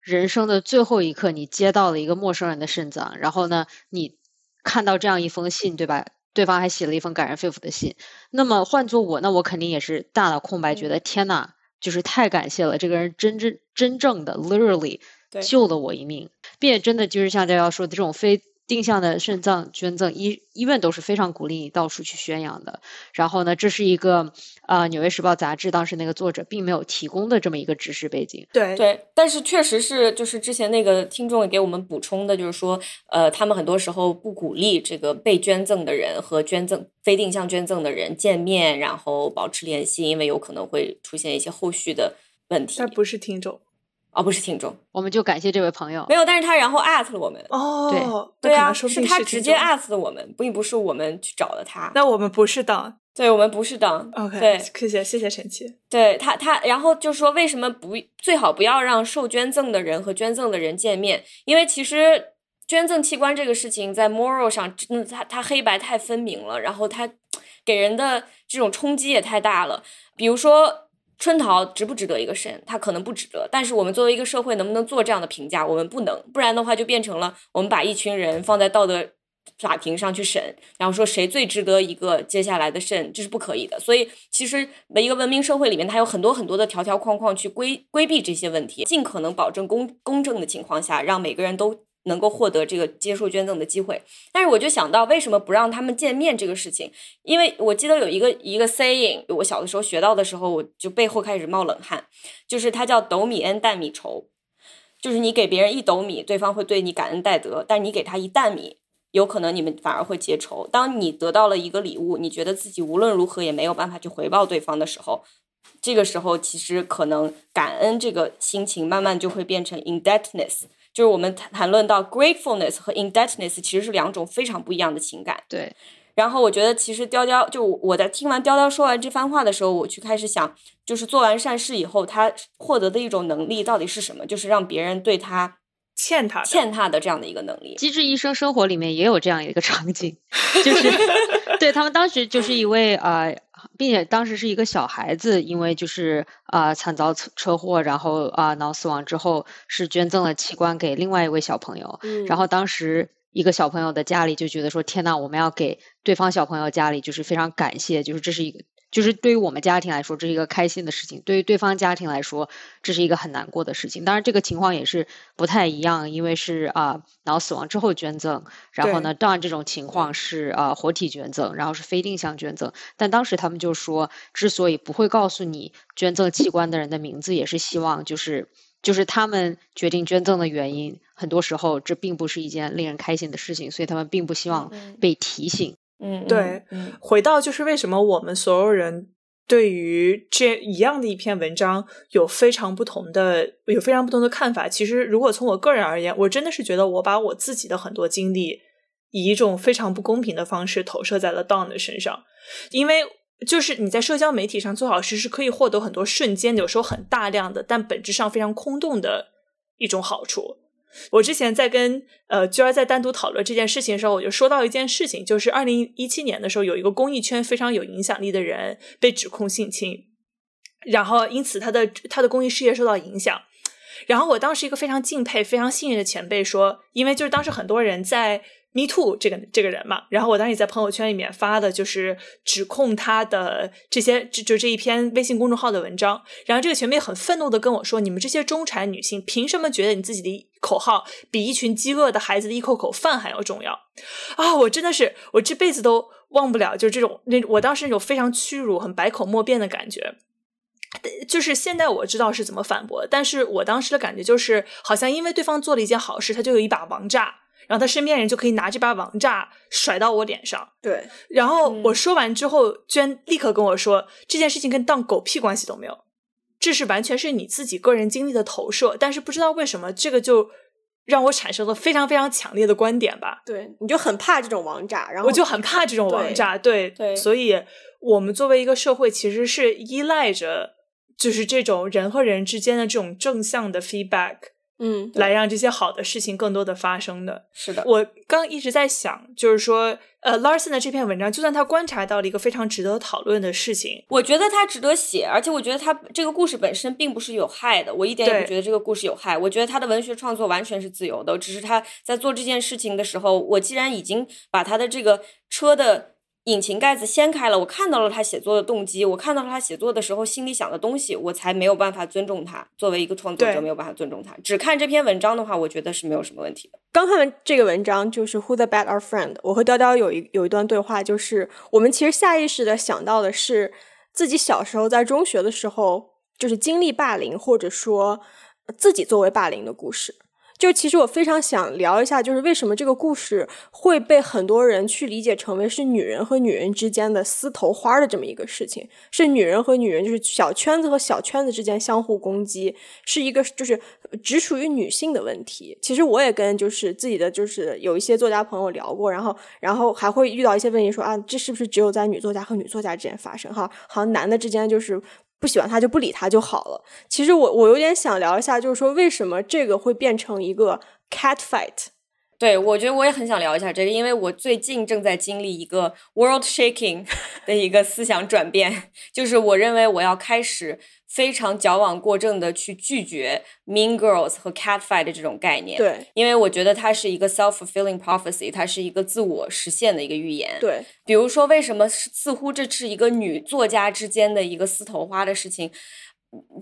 人生的最后一刻，你接到了一个陌生人的肾脏，然后呢，你看到这样一封信，对吧？对方还写了一封感人肺腑的信。那么换做我，那我肯定也是大脑空白，觉得天呐，就是太感谢了，这个人真真真正的 literally 救了我一命，并且真的就是像大家说的这种非。定向的肾脏捐赠，医医院都是非常鼓励你到处去宣扬的。然后呢，这是一个啊，《纽约时报》杂志当时那个作者并没有提供的这么一个知识背景。对对，但是确实是，就是之前那个听众也给我们补充的，就是说，呃，他们很多时候不鼓励这个被捐赠的人和捐赠非定向捐赠的人见面，然后保持联系，因为有可能会出现一些后续的问题。他不是听众。哦，不是听众，我们就感谢这位朋友。没有，但是他然后艾特了我们。哦，对对啊，是他直接艾特的我们，并不是我们去找的他。那我们不是党，对我们不是党。OK，对，谢谢谢谢陈奇。对他他，然后就说为什么不最好不要让受捐赠的人和捐赠的人见面？因为其实捐赠器官这个事情在 moral 上，真的他他黑白太分明了，然后他给人的这种冲击也太大了。比如说。春桃值不值得一个肾？他可能不值得，但是我们作为一个社会，能不能做这样的评价？我们不能，不然的话就变成了我们把一群人放在道德法庭上去审，然后说谁最值得一个接下来的肾，这是不可以的。所以，其实每一个文明社会里面，它有很多很多的条条框框去规规避这些问题，尽可能保证公公正的情况下，让每个人都。能够获得这个接受捐赠的机会，但是我就想到为什么不让他们见面这个事情？因为我记得有一个一个 saying，我小的时候学到的时候，我就背后开始冒冷汗，就是它叫斗米恩担米仇，就是你给别人一斗米，对方会对你感恩戴德，但你给他一担米，有可能你们反而会结仇。当你得到了一个礼物，你觉得自己无论如何也没有办法去回报对方的时候，这个时候其实可能感恩这个心情慢慢就会变成 indebtedness。就是我们谈谈论到 gratefulness 和 indebtedness，其实是两种非常不一样的情感。对。然后我觉得，其实雕雕就我在听完雕雕说完这番话的时候，我去开始想，就是做完善事以后，他获得的一种能力到底是什么？就是让别人对他欠他欠他的这样的一个能力。机智医生生活里面也有这样一个场景，就是 [LAUGHS] 对他们当时就是一位呃。并且当时是一个小孩子，因为就是啊惨遭车车祸，然后啊脑死亡之后，是捐赠了器官给另外一位小朋友。然后当时一个小朋友的家里就觉得说：“天呐，我们要给对方小朋友家里就是非常感谢，就是这是一个。”就是对于我们家庭来说，这是一个开心的事情；对于对方家庭来说，这是一个很难过的事情。当然，这个情况也是不太一样，因为是啊脑死亡之后捐赠，然后呢，当然这种情况是啊活体捐赠，然后是非定向捐赠。但当时他们就说，之所以不会告诉你捐赠器官的人的名字，也是希望就是就是他们决定捐赠的原因，很多时候这并不是一件令人开心的事情，所以他们并不希望被提醒。嗯，对，回到就是为什么我们所有人对于这一样的一篇文章有非常不同的、有非常不同的看法。其实，如果从我个人而言，我真的是觉得我把我自己的很多经历以一种非常不公平的方式投射在了 Don 的身上，因为就是你在社交媒体上做好事是可以获得很多瞬间，有时候很大量的，但本质上非常空洞的一种好处。我之前在跟呃娟儿在单独讨论这件事情的时候，我就说到一件事情，就是二零一七年的时候，有一个公益圈非常有影响力的人被指控性侵，然后因此他的他的公益事业受到影响。然后我当时一个非常敬佩、非常信任的前辈说，因为就是当时很多人在。Me too，这个这个人嘛，然后我当时也在朋友圈里面发的，就是指控他的这些，就就这一篇微信公众号的文章。然后这个前辈很愤怒的跟我说：“你们这些中产女性，凭什么觉得你自己的口号比一群饥饿的孩子的一口口饭还要重要？”啊，我真的是我这辈子都忘不了，就是这种那我当时那种非常屈辱、很百口莫辩的感觉。就是现在我知道是怎么反驳，但是我当时的感觉就是，好像因为对方做了一件好事，他就有一把王炸，然后他身边人就可以拿这把王炸甩到我脸上。对，然后嗯我说完之后，居然立刻跟我说这件事情跟当狗屁关系都没有，这是完全是你自己个人经历的投射。但是不知道为什么，这个就让我产生了非常非常强烈的观点吧。对，你就很怕这种王炸，然后我就很怕这种王对炸，对对所以我们作为一个社会，其实是依赖着就是这种人和人之间的这种正向的 feedback，嗯，来让这些好的事情更多的发生的。是的，我刚一直在想，就是说，呃，Larson 的这篇文章，就算他观察到了一个非常值得讨论的事情，我觉得他值得写，而且我觉得他这个故事本身并不是有害的，我一点也不觉得这个故事有害。我觉得他的文学创作完全是自由的，只是他在做这件事情的时候，我既然已经把他的这个车的引擎盖子掀开了，我看到了他写作的动机，我看到了他写作的时候心里想的东西，我才没有办法尊重他。作为一个创作者，没有办法尊重他。只看这篇文章的话，我觉得是没有什么问题的。刚看完这个文章，就是 Who the Bad Are Friend。我和雕雕有一有一段对话，就是我们其实下意识的想到的是自己小时候在中学的时候，就是经历霸凌，或者说呃自己作为霸凌的故事。就其实我非常想聊一下，就是为什么这个故事会被很多人去理解成为是女人和女人之间的撕头花的这么一个事情，是女人和女人，就是小圈子和小圈子之间相互攻击，是一个就是只属于女性的问题。其实我也跟就是自己的就是有一些作家朋友聊过，然后然后还会遇到一些问题说啊，这是不是只有在女作家和女作家之间发生？哈，好像男的之间就是。不喜欢他就不理他就好了。其实我我有点想聊一下，就是说为什么这个会变成一个 cat fight？对，我觉得我也很想聊一下这个，因为我最近正在经历一个 world shaking 的一个思想转变，[LAUGHS] 就是我认为我要开始非常矫枉过正的去拒绝 mean girls 和 cat fight 的这种概念。，对因为我觉得它是一个 self fulfilling prophecy，它是一个自我实现的一个预言。对比如说，为什么是似乎这是一个女作家之间的一个撕头花的事情？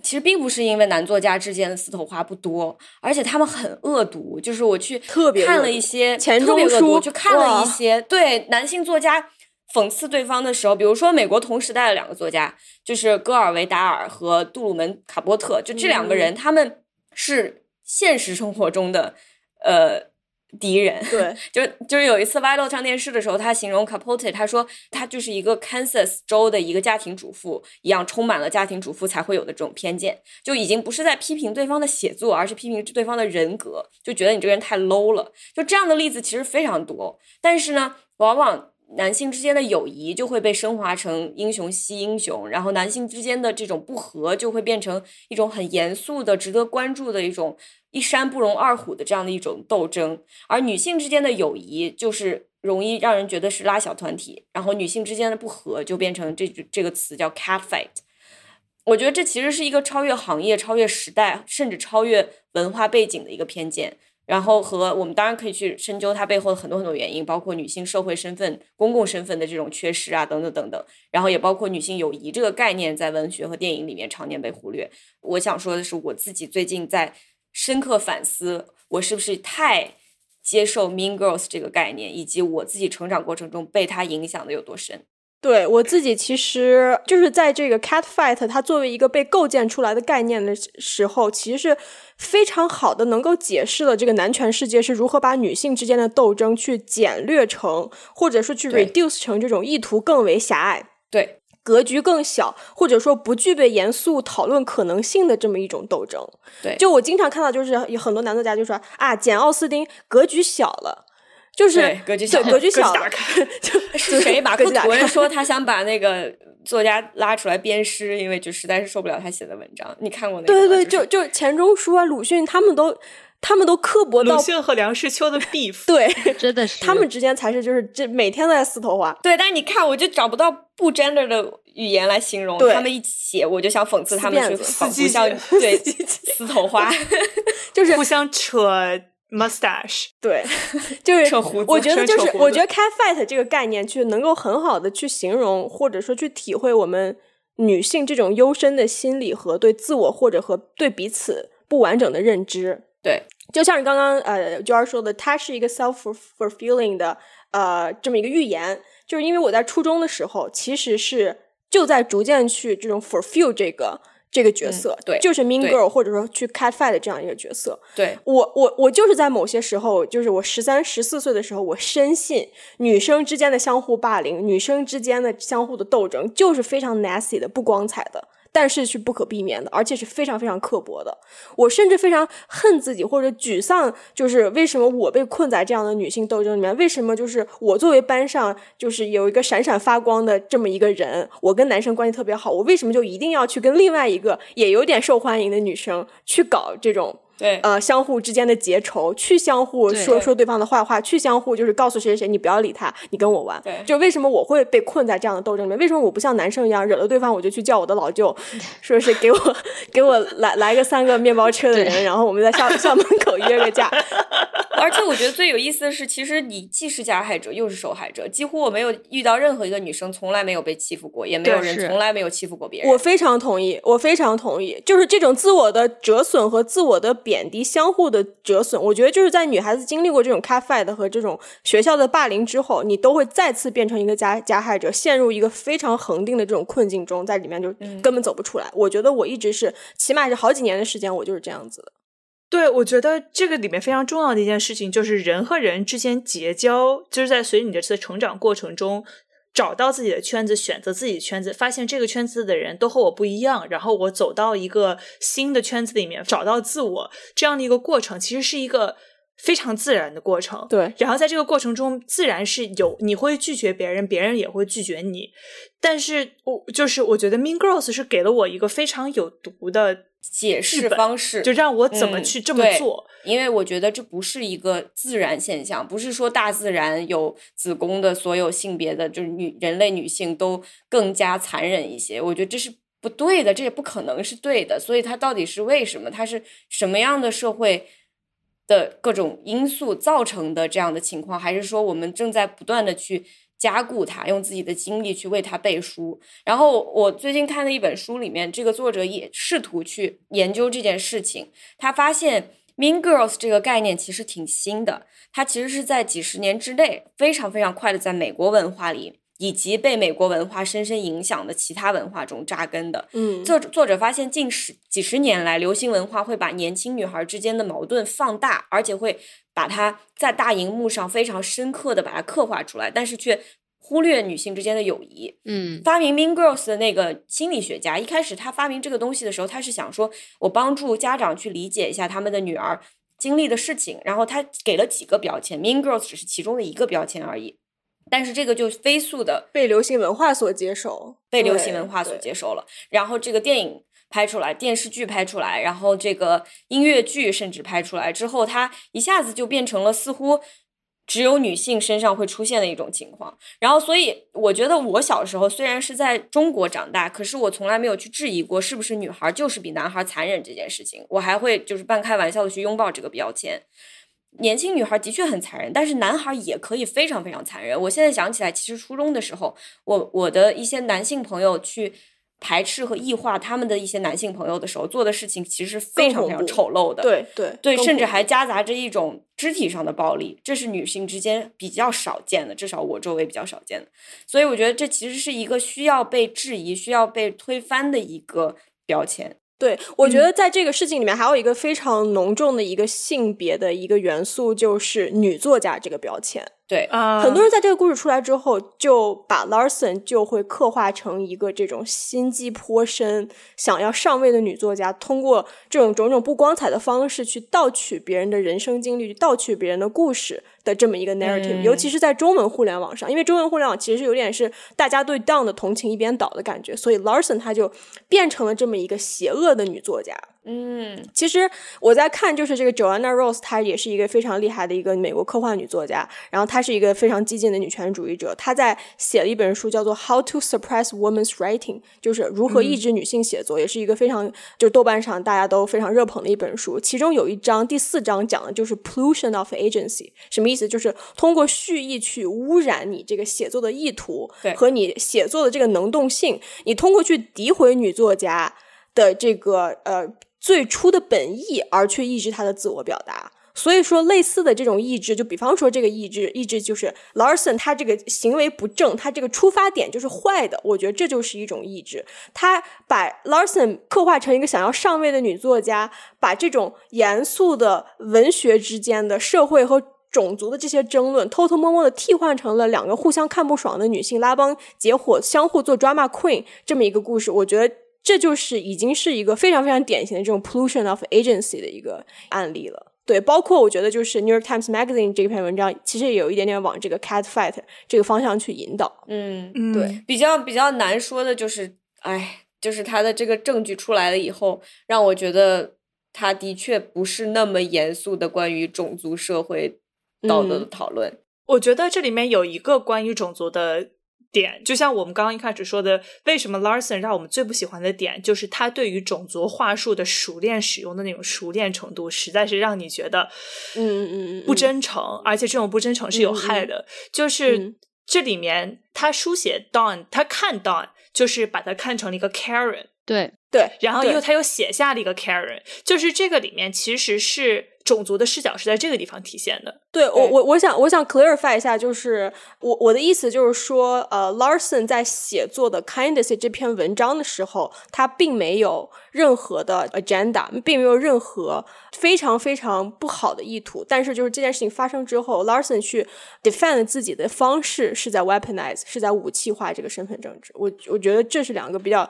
其实并不是因为男作家之间的撕头花不多，而且他们很恶毒。就是我去看了特别看了一些钱特别恶毒，钟书去看了一些对男性作家讽刺对方的时候，比如说美国同时代的两个作家，就是戈尔维达尔和杜鲁门卡波特，就这两个人，他们是现实生活中的呃敌人。对 [LAUGHS] 就就是有一次 Violet 上电视的时候，他形容 Capote，他说他就是一个 Kansas 州的一个家庭主妇一样，充满了家庭主妇才会有的这种偏见，就已经不是在批评对方的写作，而是批评对方的人格，就觉得你这个人太 low 了。就这样的例子其实非常多，但是呢，往往。男性之间的友谊就会被升华成英雄惜英雄，然后男性之间的这种不和就会变成一种很严肃的、值得关注的一种一山不容二虎的这样的一种斗争。而女性之间的友谊就是容易让人觉得是拉小团体，然后女性之间的不和就变成这这个词叫 cat fight。我觉得这其实是一个超越行业、超越时代，甚至超越文化背景的一个偏见。然后和我们当然可以去深究它背后的很多很多原因，包括女性社会身份、公共身份的这种缺失啊，等等等等。然后也包括女性友谊这个概念在文学和电影里面常年被忽略。我想说的是，我自己最近在深刻反思，我是不是太接受 mean girls 这个概念，以及我自己成长过程中被它影响的有多深。对我自己其实就是在这个 cat fight 它作为一个被构建出来的概念的时候，其实是非常好的能够解释了这个男权世界是如何把女性之间的斗争去简略成，或者说去 reduce 成这种意图更为狭隘。对，格局更小，或者说不具备严肃讨论可能性的这么一种斗争。对就我经常看到，就是有很多男作家就说啊，简奥斯汀格局小了，就是对格局小格局小打开，[LAUGHS] 就 [LAUGHS] 是谁马克格局打开吐温说他想把那个作家拉出来鞭尸，因为就实在是受不了他写的文章。你看过那个？对对对，就就是就钱钟书啊、鲁迅他们都他们都刻薄到鲁迅和梁实秋的 beef，[LAUGHS] 对，真的是他们之间才是就是这每天都在撕头花。对，但是你看，我就找不到不 gender 的语言来形容他们一写，我就想讽刺他们去辫子仿佛像对撕头花。就是互相扯 mustache，对，[LAUGHS] 就是扯胡子我觉得就是我觉得 cat fight 这个概念，去能够很好的去形容，或者说去体会我们女性这种幽深的心理和对自我或者和对彼此不完整的认知。对，就像是刚刚呃娟儿说的，它是一个 self fulfilling 的呃这么一个预言，就是因为我在初中的时候，其实是就在逐渐去这种 fulfill 这个这个角色，对就是 Mean 对 Girl 或者说去 Cat Fight 的这样一个角色。对，我我我就是在某些时候，就是我十三十四岁的时候，我深信女生之间的相互霸凌，女生之间的相互的斗争，就是非常 nasty 的、不光彩的。但是是不可避免的，而且是非常非常刻薄的。我甚至非常恨自己或者沮丧，就是为什么我被困在这样的女性斗争里面？为什么就是我作为班上就是有一个闪闪发光的这么一个人，我跟男生关系特别好，我为什么就一定要去跟另外一个也有点受欢迎的女生去搞这种？对，呃，相互之间的结仇，去相互说说对方的坏话，去相互就是告诉谁谁谁你不要理他，你跟我玩。对就为什么我会被困在这样的斗争里面？为什么我不像男生一样惹了对方我就去叫我的老舅，[LAUGHS] 说是给我 [LAUGHS] 给我来来个三个面包车的人，[LAUGHS] 然后我们在校校门口约个架。而且我觉得最有意思的是，其实你既是加害者又是受害者。几乎我没有遇到任何一个女生从来没有被欺负过，也没有人从来没有欺负过别人。我非常同意，我非常同意，就是这种自我的折损和自我的贬低相互的折损，我觉得就是在女孩子经历过这种 cat fight 和这种学校的霸凌之后，你都会再次变成一个加加害者，陷入一个非常恒定的这种困境中，在里面就根本走不出来。我觉得我一直是，起码是好几年的时间，我就是这样子的。对，我觉得这个里面非常重要的一件事情，就是人和人之间结交，就是在随着你的成长过程中，找到自己的圈子，选择自己的圈子，发现这个圈子的人都和我不一样，然后我走到一个新的圈子里面，找到自我这样的一个过程，其实是一个非常自然的过程。对然后在这个过程中，自然是有你会拒绝别人，别人也会拒绝你。但是我就是我觉得《Mean Girls》是给了我一个非常有毒的解释方式就让我怎么嗯去这么对做。因为我觉得这不是一个自然现象，不是说大自然有子宫的所有性别的，就是女人类女性都更加残忍一些。我觉得这是不对的，这也不可能是对的。所以它到底是为什么？它是什么样的社会的各种因素造成的这样的情况？还是说我们正在不断的去加固它，用自己的精力去为它背书？然后我最近看的一本书里面，这个作者也试图去研究这件事情。他发现 “mean girls” 这个概念其实挺新的，它其实是在几十年之内非常非常快的在美国文化里，以及被美国文化深深影响的其他文化中扎根的。嗯，作者作者发现，近十几十年来，流行文化会把年轻女孩之间的矛盾放大，而且会把它在大荧幕上非常深刻的把它刻画出来，但是却忽略女性之间的友谊。嗯发明 Mean Girls 的那个心理学家，一开始他发明这个东西的时候，他是想说，我帮助家长去理解一下他们的女儿经历的事情，然后他给了几个标签，Mean Girls 只是其中的一个标签而已。但是这个就飞速的被流行文化所接受，被流行文化所接受了。然后这个电影拍出来，电视剧拍出来，然后这个音乐剧甚至拍出来之后，它一下子就变成了似乎只有女性身上会出现的一种情况。然后，所以我觉得我小时候虽然是在中国长大，可是我从来没有去质疑过是不是女孩就是比男孩残忍这件事情。我还会就是半开玩笑的去拥抱这个标签。年轻女孩的确很残忍，但是男孩也可以非常非常残忍。我现在想起来，其实初中的时候，我我的一些男性朋友去排斥和异化他们的一些男性朋友的时候，做的事情其实是非常非常丑陋的。对对对，甚至还夹杂着一种肢体上的暴力，这是女性之间比较少见的，至少我周围比较少见的。所以我觉得这其实是一个需要被质疑、需要被推翻的一个标签。对，我嗯觉得在这个事情里面还有一个非常浓重的一个性别的一个元素，就是女作家这个标签。对，啊，很多人在这个故事出来之后，就把 Larson 就会刻画成一个这种心机颇深、想要上位的女作家，通过这种种种不光彩的方式去盗取别人的人生经历，去盗取别人的故事的这么一个 narrative，、嗯尤其是在中文互联网上，因为中文互联网其实是有点是大家对 Down 的同情一边倒的感觉，所以 Larson 她就变成了这么一个邪恶的女作家。嗯其实我在看，就是这个 Joanna Rose，她也是一个非常厉害的一个美国科幻女作家，然后她是一个非常激进的女权主义者。她在写了一本书，叫做《How to Suppress Women's Writing》，就是如何抑制女性写作，也是一个非常就豆瓣上大家都非常热捧的一本书。其中有一章，第四章讲的就是 pollution of agency，什么意思？就是通过蓄意去污染你这个写作的意图对和你写作的这个能动性，你通过去诋毁女作家的这个呃最初的本意，而去抑制她的自我表达。所以说，类似的这种意志，就比方说这个意志，意志就是 Larson 他这个行为不正，他这个出发点就是坏的。我觉得这就是一种意志。他把 Larson 刻画成一个想要上位的女作家，把这种严肃的文学之间的社会和种族的这些争论，偷偷摸摸的替换成了两个互相看不爽的女性拉帮结伙，相互做 drama queen 这么一个故事。我觉得这就是已经是一个非常非常典型的这种 pollution of agency 的一个案例了。对，包括我觉得就是《New York Times Magazine》这篇文章，其实也有一点点往这个 cat fight 这个方向去引导。嗯，对，比较比较难说的就是，哎，就是他的这个证据出来了以后，让我觉得他的确不是那么严肃的关于种族社会道德的讨论。我觉得这里面有一个关于种族的。点就像我们刚刚一开始说的，为什么 Larson 让我们最不喜欢的点，就是他对于种族话术的熟练使用的那种熟练程度，实在是让你觉得，嗯嗯嗯，不真诚，而且这种不真诚是有害的。就是这里面他书写 Don，他看 Don，就是把他看成了一个 Karen，对对，然后又他又写下了一个 Karen，就是这个里面其实是。种族的视角是在这个地方体现的。对我，我我想我想 clarify 一下，就是我我的意思就是说，呃，Larson 在写作的 Kindness 这篇文章的时候，他并没有任何的 agenda，并没有任何非常非常不好的意图。但是就是这件事情发生之后，Larson 去 defend 自己的方式是在 weaponize，是在武器化这个身份政治。我我觉得这是两个比较。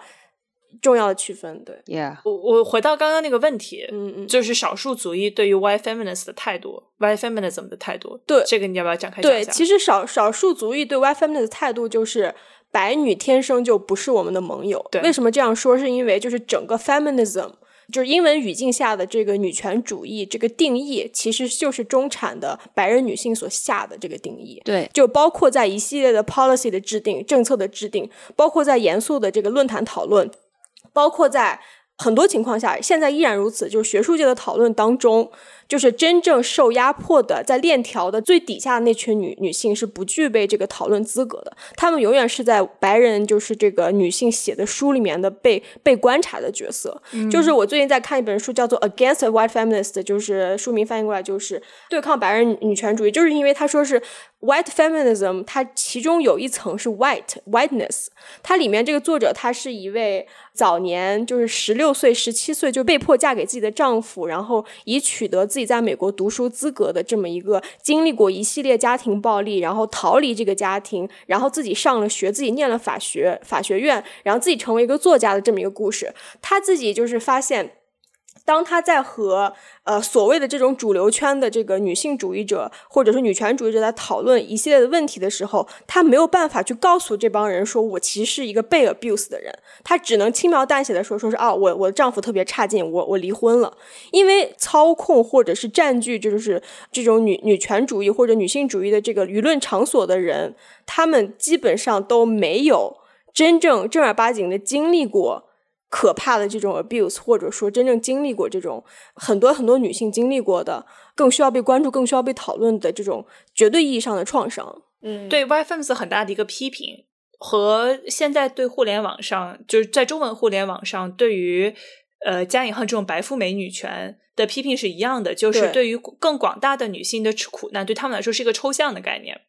重要的区分，对，Yeah，我我回到刚刚那个问题，嗯嗯，就是少数族裔对于 White feminist 的态度，White feminism 的态度，对，这个你要不要展开讲一下？对，其实少少数族裔对 White feminist 的态度就是白女天生就不是我们的盟友。对，为什么这样说？是因为就是整个 feminism，就是英文语境下的这个女权主义这个定义，其实就是中产的白人女性所下的这个定义。对，就包括在一系列的 policy 的制定、政策的制定，包括在严肃的这个论坛讨论。包括在很多情况下，现在依然如此。就是学术界的讨论当中，就是真正受压迫的，在链条的最底下的那群女女性是不具备这个讨论资格的。她们永远是在白人就是这个女性写的书里面的被被观察的角色。就是我最近在看一本书，叫做《Against White Feminist》，就是书名翻译过来就是对抗白人女权主义。就是因为他说是。White feminism，它其中有一层是 white whiteness，它里面这个作者她是一位早年就是十六岁、十七岁就被迫嫁给自己的丈夫，然后以取得自己在美国读书资格的这么一个经历过一系列家庭暴力，然后逃离这个家庭，然后自己上了学，自己念了法学法学院，然后自己成为一个作家的这么一个故事。他自己就是发现。当他在和呃所谓的这种主流圈的这个女性主义者或者是女权主义者在讨论一系列的问题的时候，他没有办法去告诉这帮人说我其实是一个被 abuse 的人，他只能轻描淡写的说说是啊我我的丈夫特别差劲，我我离婚了，因为操控或者是占据就是这种女女权主义或者女性主义的这个舆论场所的人，他们基本上都没有真正正儿八经的经历过。可怕的这种 abuse，或者说真正经历过这种很多很多女性经历过的，更需要被关注、更需要被讨论的这种绝对意义上的创伤。嗯，对 y f e m s 很大的一个批评，和现在对互联网上，就是在中文互联网上对于呃加引号这种白富美女权的批评是一样的，就是对于更广大的女性的苦难，对他们来说是一个抽象的概念。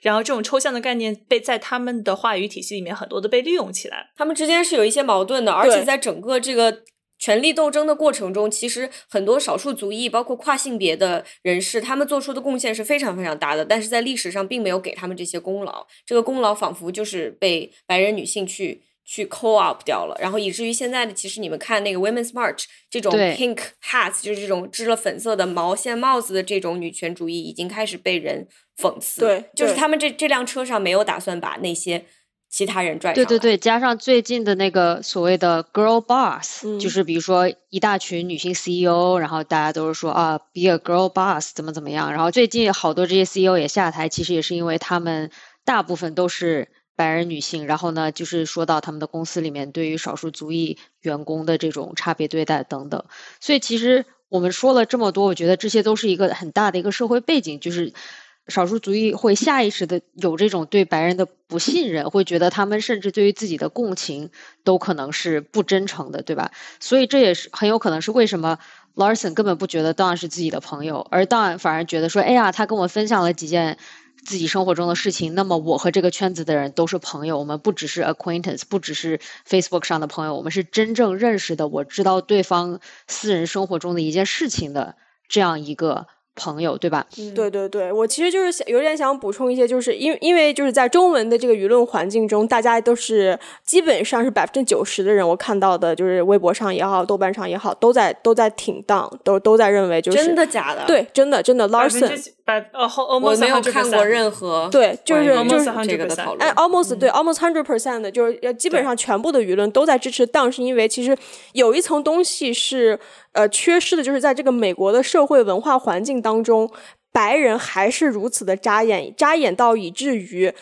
然后这种抽象的概念被在他们的话语体系里面很多的被利用起来，他们之间是有一些矛盾的，而且在整个这个权力斗争的过程中，其实很多少数族裔，包括跨性别的人士，他们做出的贡献是非常非常大的，但是在历史上并没有给他们这些功劳，这个功劳仿佛就是被白人女性去去 co op 掉了，然后以至于现在的，其实你们看那个 Women's March 这种 pink hats，就是这种织了粉色的毛线帽子的这种女权主义，已经开始被人。讽刺，对，就是他们这这辆车上没有打算把那些其他人拽上。对对对，加上最近的那个所谓的 girl boss，就是比如说一大群女性 CEO，然后大家都是说啊，be a girl boss 怎么怎么样。然后最近好多这些 CEO 也下台，其实也是因为他们大部分都是白人女性。然后呢，就是说到他们的公司里面对于少数族裔员工的这种差别对待等等。所以其实我们说了这么多，我觉得这些都是一个很大的一个社会背景，就是。少数族裔会下意识的有这种对白人的不信任，会觉得他们甚至对于自己的共情都可能是不真诚的，对吧？所以这也是很有可能是为什么 Larson 根本不觉得 Don 是自己的朋友，而 Don 反而觉得说，哎呀，他跟我分享了几件自己生活中的事情，那么我和这个圈子的人都是朋友，我们不只是 acquaintance，不只是 Facebook 上的朋友，我们是真正认识的，我知道对方私人生活中的一件事情的这样一个。朋友对吧？对对对，我其实就是想有点想补充一些，就是因为因为就是在中文的这个舆论环境中，大家都是基本上是百分之九十的人，我看到的就是微博上也好，豆瓣上也好，都在都在挺当，都都在认为就是真的假的？对，真的真的，Larson，呃，我没有看过任何对，就是就是这个的讨论，哎，almost 对，almost hundred percent 的，就是基本上全部的舆论都在支持当，是因为其实有一层东西是。呃，缺失的就是在这个美国的社会文化环境当中，白人还是如此的扎眼，扎眼到以至于，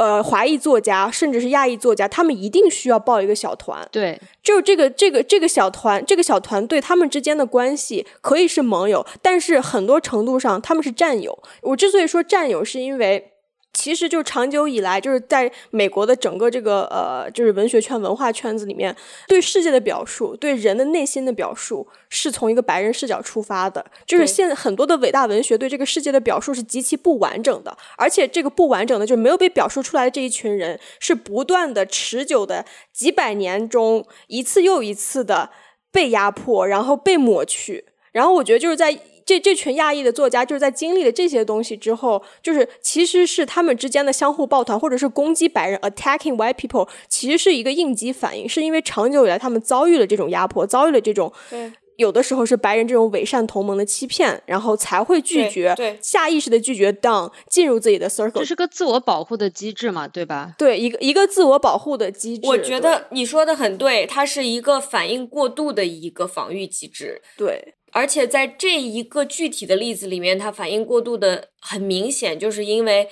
呃，华裔作家甚至是亚裔作家，他们一定需要报一个小团。对，就是这个这个这个小团，这个小团队他们之间的关系可以是盟友，但是很多程度上他们是战友。我之所以说战友，是因为。其实就长久以来，就是在美国的整个这个呃，就是文学圈、文化圈子里面，对世界的表述，对人的内心的表述，是从一个白人视角出发的。就是现在很多的伟大文学对这个世界的表述是极其不完整的，而且这个不完整的，就是没有被表述出来的这一群人，是不断的、持久的几百年中一次又一次的被压迫，然后被抹去。然后我觉得就是在。这这群亚裔的作家就是在经历了这些东西之后，就是其实是他们之间的相互抱团，或者是攻击白人 （attacking white people），其实是一个应激反应，是因为长久以来他们遭遇了这种压迫，遭遇了这种有的时候是白人这种伪善同盟的欺骗，然后才会拒绝，下意识的拒绝 down 进入自己的 circle，这是个自我保护的机制嘛，对吧？对，一个一个自我保护的机制。我觉得你说的很对，它是一个反应过度的一个防御机制。对。而且在这一个具体的例子里面，他反应过度的很明显，就是因为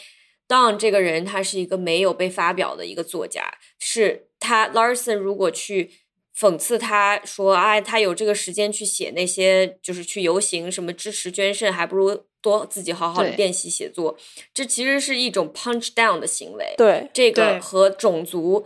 Don 这个人，他是一个没有被发表的一个作家，是他 Larson 如果去讽刺他说，哎，他有这个时间去写那些，就是去游行什么支持捐肾，还不如多自己好好的练习写作，这其实是一种 punch down 的行为。对，这个和种族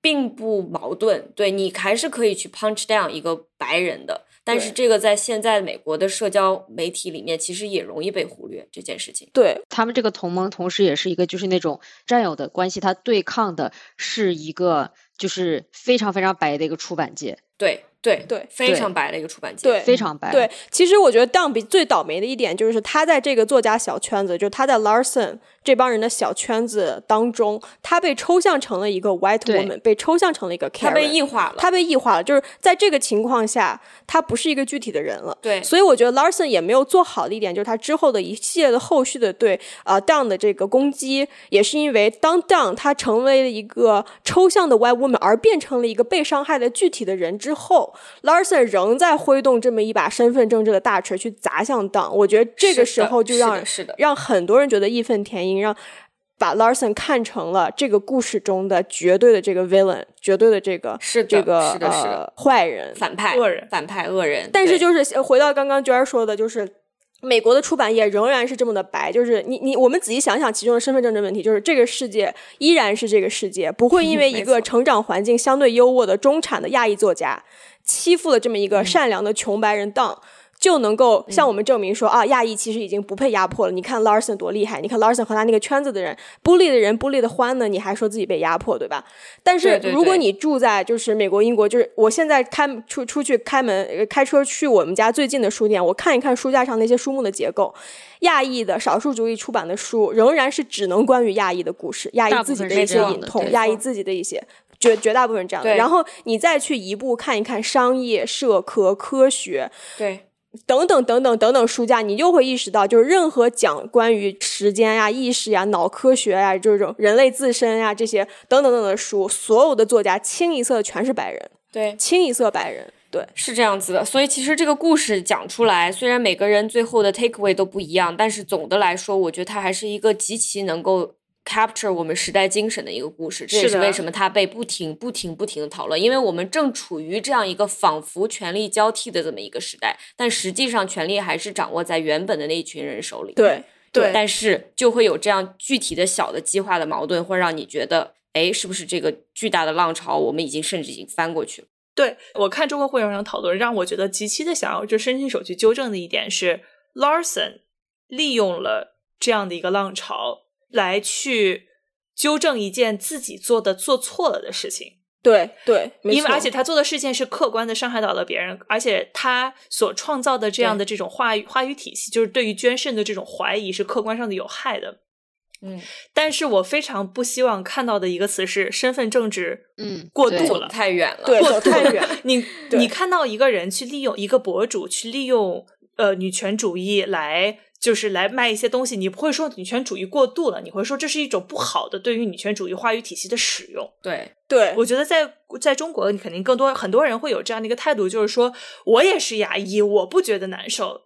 并不矛盾，对你还是可以去 punch down 一个白人的。但是这个在现在美国的社交媒体里面，其实也容易被忽略这件事情。对他们这个同盟，同时也是一个就是那种战友的关系，他对抗的是一个就是非常非常白的一个出版界。对对对，非常白的一个出版界，对，非常白。对，其实我觉得比最倒霉的一点就是他在这个作家小圈子，就他在 Larson。这帮人的小圈子当中，他被抽象成了一个 white woman，被抽象成了一个，他被异化了，他被异化了。就是在这个情况下，他不是一个具体的人了。对，所以我觉得 Larson 也没有做好的一点，就是他之后的一系列的后续的对啊 Down 的这个攻击，也是因为当 Down 他成为了一个抽象的 white woman，而变成了一个被伤害的具体的人之后，Larson 仍在挥动这么一把身份政治的大锤去砸向 Down。我觉得这个时候就让是的让很多人觉得义愤填膺。让把 Larson 看成了这个故事中的绝对的这个 villain，绝对的这个是这个是的是的坏人、反派、恶人、反派、恶人。但是就是回到刚刚娟儿说的，就是美国的出版业仍然是这么的白。就是你你我们仔细想想其中的身份政治问题，就是这个世界依然是这个世界，不会因为 [LAUGHS] 一个成长环境相对优渥的中产的亚裔作家欺负了这么一个善良的穷白人当。就能够向我们证明说啊，亚裔其实已经不被压迫了。你看 Larson 多厉害，你看 Larson 和他那个圈子的人，孤立的人孤立的欢呢，你还说自己被压迫，对吧？但是如果你住在就是美国、英国，就是我现在开出出去开门开车去我们家最近的书店，我看一看书架上那些书目的结构，亚裔的少数主义出版的书仍然是只能关于亚裔的故事，亚裔自己的一些隐痛，亚裔自己的一些绝绝大部分这样的。然后你再去一步看一看商业、社科、科学，对。等等等等等等书架，你就会意识到，就是任何讲关于时间呀、意识呀、脑科学呀，这种人类自身呀这些等等等等的书，所有的作家清一色全是白人，对，清一色白人，对，是这样子的。所以其实这个故事讲出来，虽然每个人最后的 takeaway 都不一样，但是总的来说，我觉得它还是一个极其能够。Capture 我们时代精神的一个故事，这也是为什么它被不停、不停、不停的讨论。因为我们正处于这样一个仿佛权力交替的这么一个时代，但实际上权力还是掌握在原本的那一群人手里。对对，但是就会有这样具体的小的激化的矛盾，会让你觉得，哎，是不是这个巨大的浪潮，我们已经甚至已经翻过去了？对我看中国会员上讨论，让我觉得极其的想要就伸出手去纠正的一点是，Larson 利用了这样的一个浪潮来去纠正一件自己做的做错了的事情。对对，因为而且他做的事情是客观的伤害到了别人，而且他所创造的这样的这种话语话语体系，就是对于捐肾的这种怀疑是客观上的有害的。嗯，但是我非常不希望看到的一个词是身份政治嗯，过度了。太远了。对走太远，你你看到一个人去利用一个博主去利用呃女权主义来就是来卖一些东西，你不会说女权主义过度了，你会说这是一种不好的对于女权主义话语体系的使用。对，对我觉得在在中国，你肯定更多很多人会有这样的一个态度，就是说我也是牙医，我不觉得难受。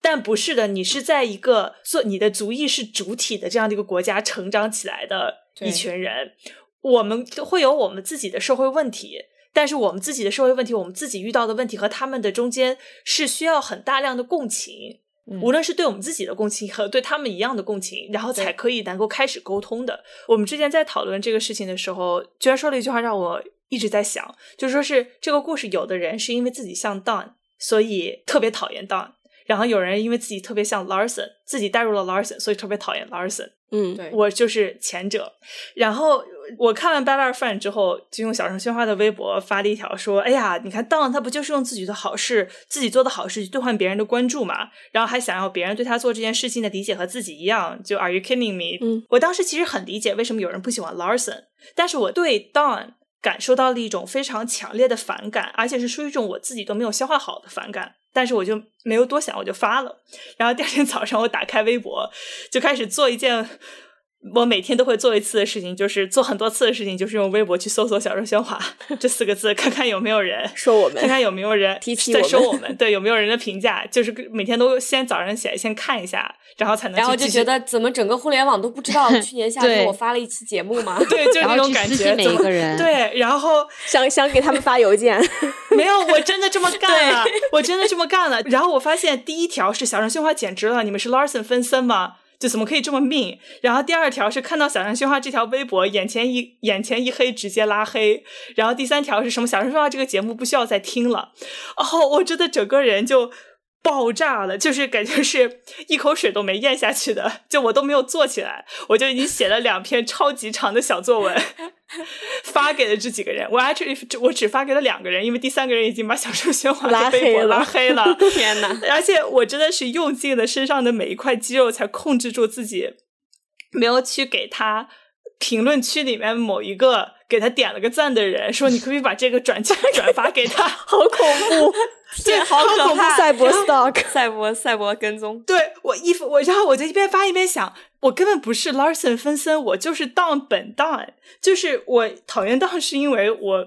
但不是的，你是在一个做你的族裔是主体的这样的一个国家成长起来的一群人，我们会有我们自己的社会问题，但是我们自己的社会问题，我们自己遇到的问题和他们的中间是需要很大量的共情，嗯无论是对我们自己的共情和对他们一样的共情，然后才可以能够开始沟通的。我们之前在讨论这个事情的时候，居然说了一句话让我一直在想，就说是这个故事，有的人是因为自己像 Don，所以特别讨厌 Don。然后有人因为自己特别像 Larson，自己带入了 Larson，所以特别讨厌 Larson。嗯，对，我就是前者。然后我看完《Bad Art Friend》之后，就用小声喧哗的微博发了一条说：“哎呀，你看 Don 他不就是用自己的好事、自己做的好事去兑换别人的关注嘛？然后还想要别人对他做这件事情的理解和自己一样，就 Are you kidding me？” 嗯，我当时其实很理解为什么有人不喜欢 Larson，但是我对 Don 感受到了一种非常强烈的反感，而且是属于一种我自己都没有消化好的反感。但是我就没有多想，我就发了。然后第二天早上，我打开微博，就开始做一件我每天都会做一次的事情，就是做很多次的事情，就是用微博去搜索“小声喧哗” [LAUGHS] 这四个字，看看有没有人说我们看看有没有人在提起我们说我们，对，有没有人的评价，就是每天都先早上起来先看一下，然后才能然后就觉得怎么整个互联网都不知道 [LAUGHS] 去年夏天我发了一期节目吗？对，就 [LAUGHS] 是那种感觉每一个人对，然后想想给他们发邮件，没有，我真的这么干了，我真的这么干了。然后我发现第一条是小声喧哗简直了，你们是 Larson 分森吗？就怎么可以这么命？然后第二条是看到小声喧哗这条微博，眼前一眼前一黑，直接拉黑。然后第三条是什么？小声喧哗这个节目不需要再听了。哦，我真的整个人就爆炸了，就是感觉是一口水都没咽下去的，就我都没有坐起来，我就已经写了两篇超级长的小作文。发给了这几个人，我 actually 我只发给了两个人，因为第三个人已经把小说喧哗拉的微博黑了拉黑了。[LAUGHS] 天呐！而且我真的是用尽了身上的每一块肌肉，才控制住自己，没有去给他评论区里面某一个给他点了个赞的人说：“你可不可以把这个转 [LAUGHS] 转发给他？[LAUGHS] 好恐怖，[LAUGHS] 对，好好恐怖！赛博 stalk。赛博赛博跟踪，对我一我，然后我就一边发一边想，我根本不是 Larson 分森，我就是 Don 本 Don，就是我讨厌 Don 是因为我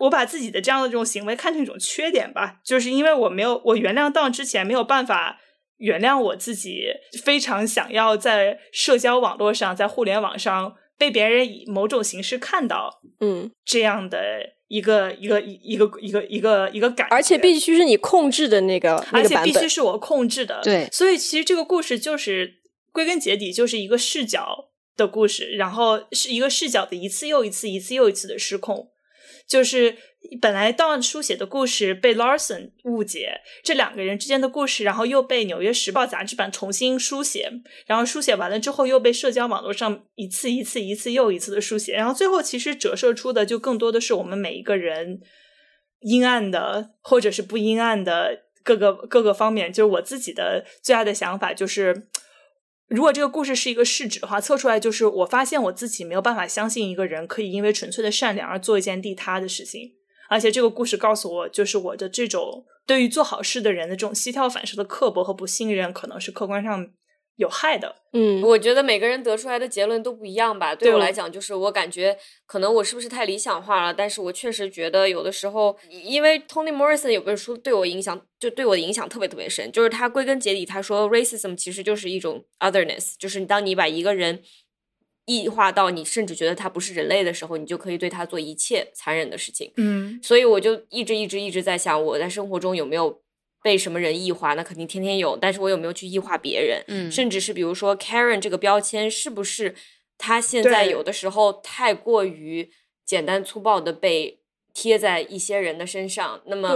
我把自己的这样的这种行为看成一种缺点吧，就是因为我没有我原谅 Don 之前没有办法原谅我自己，非常想要在社交网络上，在互联网上被别人以某种形式看到嗯，这样的一个一个一一个一个一个一个感觉，而且必须是你控制的那个而且必须是我控制的。对所以其实这个故事就是归根结底就是一个视角的故事，然后是一个视角的一次又一次、一次又一次的失控。就是本来 Don 书写的故事被 Larson 误解，这两个人之间的故事，然后又被《纽约时报》杂志版重新书写，然后书写完了之后又被社交网络上一次一次、一次又一次的书写，然后最后其实折射出的就更多的是我们每一个人阴暗的或者是不阴暗的各个各个方面。就是我自己的最大的想法就是。如果这个故事是一个试纸的话，测出来就是我发现我自己没有办法相信一个人可以因为纯粹的善良而做一件利他的事情，而且这个故事告诉我，就是我的这种对于做好事的人的这种膝跳反射的刻薄和不信任，可能是客观上有害的。嗯，我觉得每个人得出来的结论都不一样吧。对我来讲，就是我感觉可能我是不是太理想化了，但是我确实觉得有的时候，因为 Toni Morrison 有本书对我影响，就对我的影响特别特别深，就是他归根结底他说 racism 其实就是一种 otherness，就是当你把一个人异化到你甚至觉得他不是人类的时候，你就可以对他做一切残忍的事情。嗯所以我就一直一直一直在想，我在生活中有没有被什么人异化？那肯定天天有，但是我有没有去异化别人？嗯甚至是比如说 Karen 这个标签，是不是他现在有的时候太过于简单粗暴的被贴在一些人的身上。那么，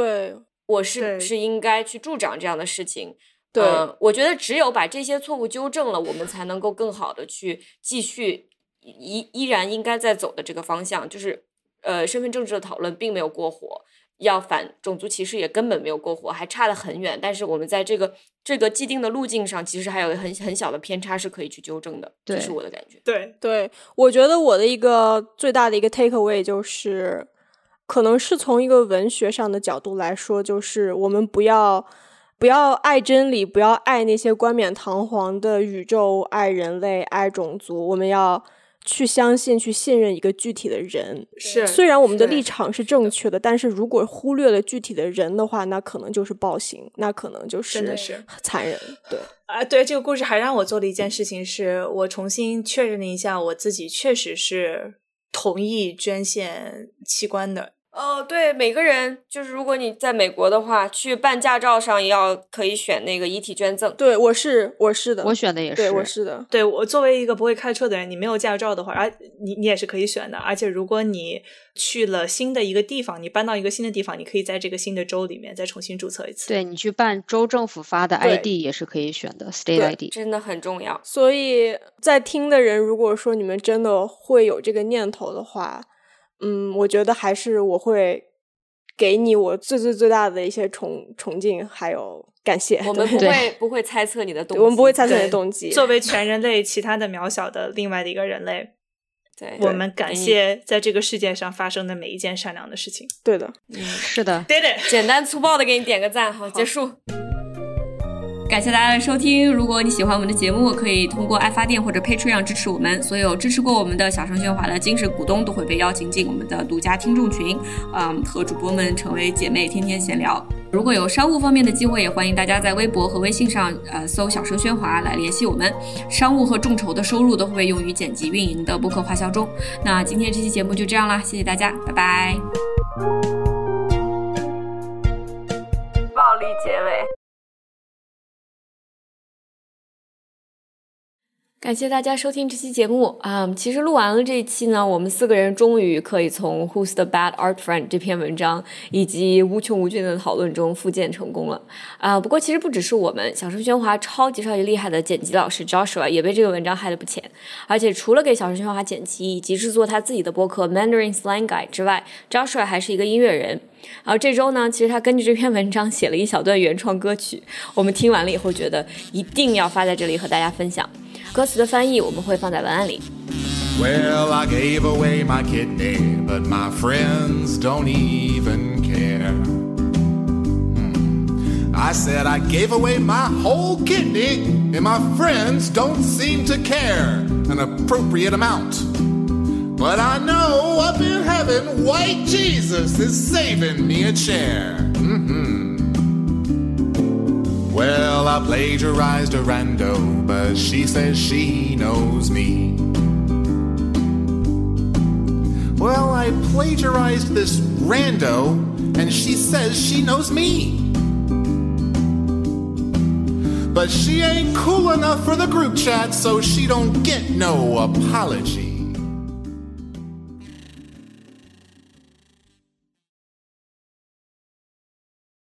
我是不是应该去助长这样的事情？对呃我觉得只有把这些错误纠正了，我们才能够更好的去继续依依然应该在走的这个方向，就是呃，身份政治的讨论并没有过火，要反种族歧视也根本没有过火，还差得很远。但是我们在这个这个既定的路径上，其实还有很很小的偏差是可以去纠正的，这是我的感觉。对，对，我觉得我的一个最大的一个 take away 就是，可能是从一个文学上的角度来说，就是我们不要不要爱真理，不要爱那些冠冕堂皇的宇宙，爱人类，爱种族，我们要去相信、去信任一个具体的人。是虽然我们的立场是正确的，但是如果忽略了具体的人的话，那可能就是暴行，那可能就是真的是残忍。对，啊，对这个故事还让我做了一件事情是，我重新确认了一下我自己确实是同意捐献器官的。哦，对，每个人就是如果你在美国的话，去办驾照上也要可以选那个遗体捐赠。对我是我是的，我选的也是，对我是的，对我作为一个不会开车的人，你没有驾照的话，而你你也是可以选的。而且如果你去了新的一个地方，你搬到一个新的地方，你可以在这个新的州里面再重新注册一次。对你去办州政府发的 ID 也是可以选的，State ID。真的很重要。所以在听的人，如果说你们真的会有这个念头的话，嗯，我觉得还是我会给你我最最最大的一些崇崇敬，还有感谢。我们不 [LAUGHS] 会不会猜测你的动机，我们不会猜测你的动机。作为全人类其他的渺小的另外的一个人类，[LAUGHS] 对，我们感谢在这个世界上发生的每一件善良的事情。对的，嗯是的，Did it！简单粗暴的给你点个赞，好，结束。感谢大家的收听。如果你喜欢我们的节目，可以通过爱发电或者 Patreon 支持我们。所有支持过我们的小声喧哗的精神股东都会被邀请进我们的独家听众群，嗯，和主播们成为姐妹，天天闲聊。如果有商务方面的机会，也欢迎大家在微博和微信上呃搜“小声喧哗”来联系我们。商务和众筹的收入都会被用于剪辑运营的播客花销中。那今天这期节目就这样啦，谢谢大家，拜拜。暴力结尾。感谢大家收听这期节目啊、其实录完了这一期呢，我们四个人终于可以从《Who's the Bad Art Friend》这篇文章以及无穷无尽的讨论中复健成功了啊、不过其实不只是我们，小声喧哗超级超级厉害的剪辑老师 Joshua 也被这个文章害得不浅。而且除了给小声喧哗剪辑以及制作他自己的播客 Mandarin Slang Guy 之外，Joshua 还是一个音乐人。然后这周呢，其实他根据这篇文章写了一小段原创歌曲，我们听完了以后觉得一定要发在这里和大家分享。歌词的翻译我们会放在文案里。 Well, I gave away my kidney, but my friends don't even care. Hmm. I said I gave away my whole kidney, and my friends don't seem to care an appropriate amount. But I know up in heaven, white Jesus is saving me a chair. hmm Well, I plagiarized a rando, oh, but she says she knows me. Well, I plagiarized this rando, and she says she knows me. But she ain't cool enough for the group chat, so she don't get no apology.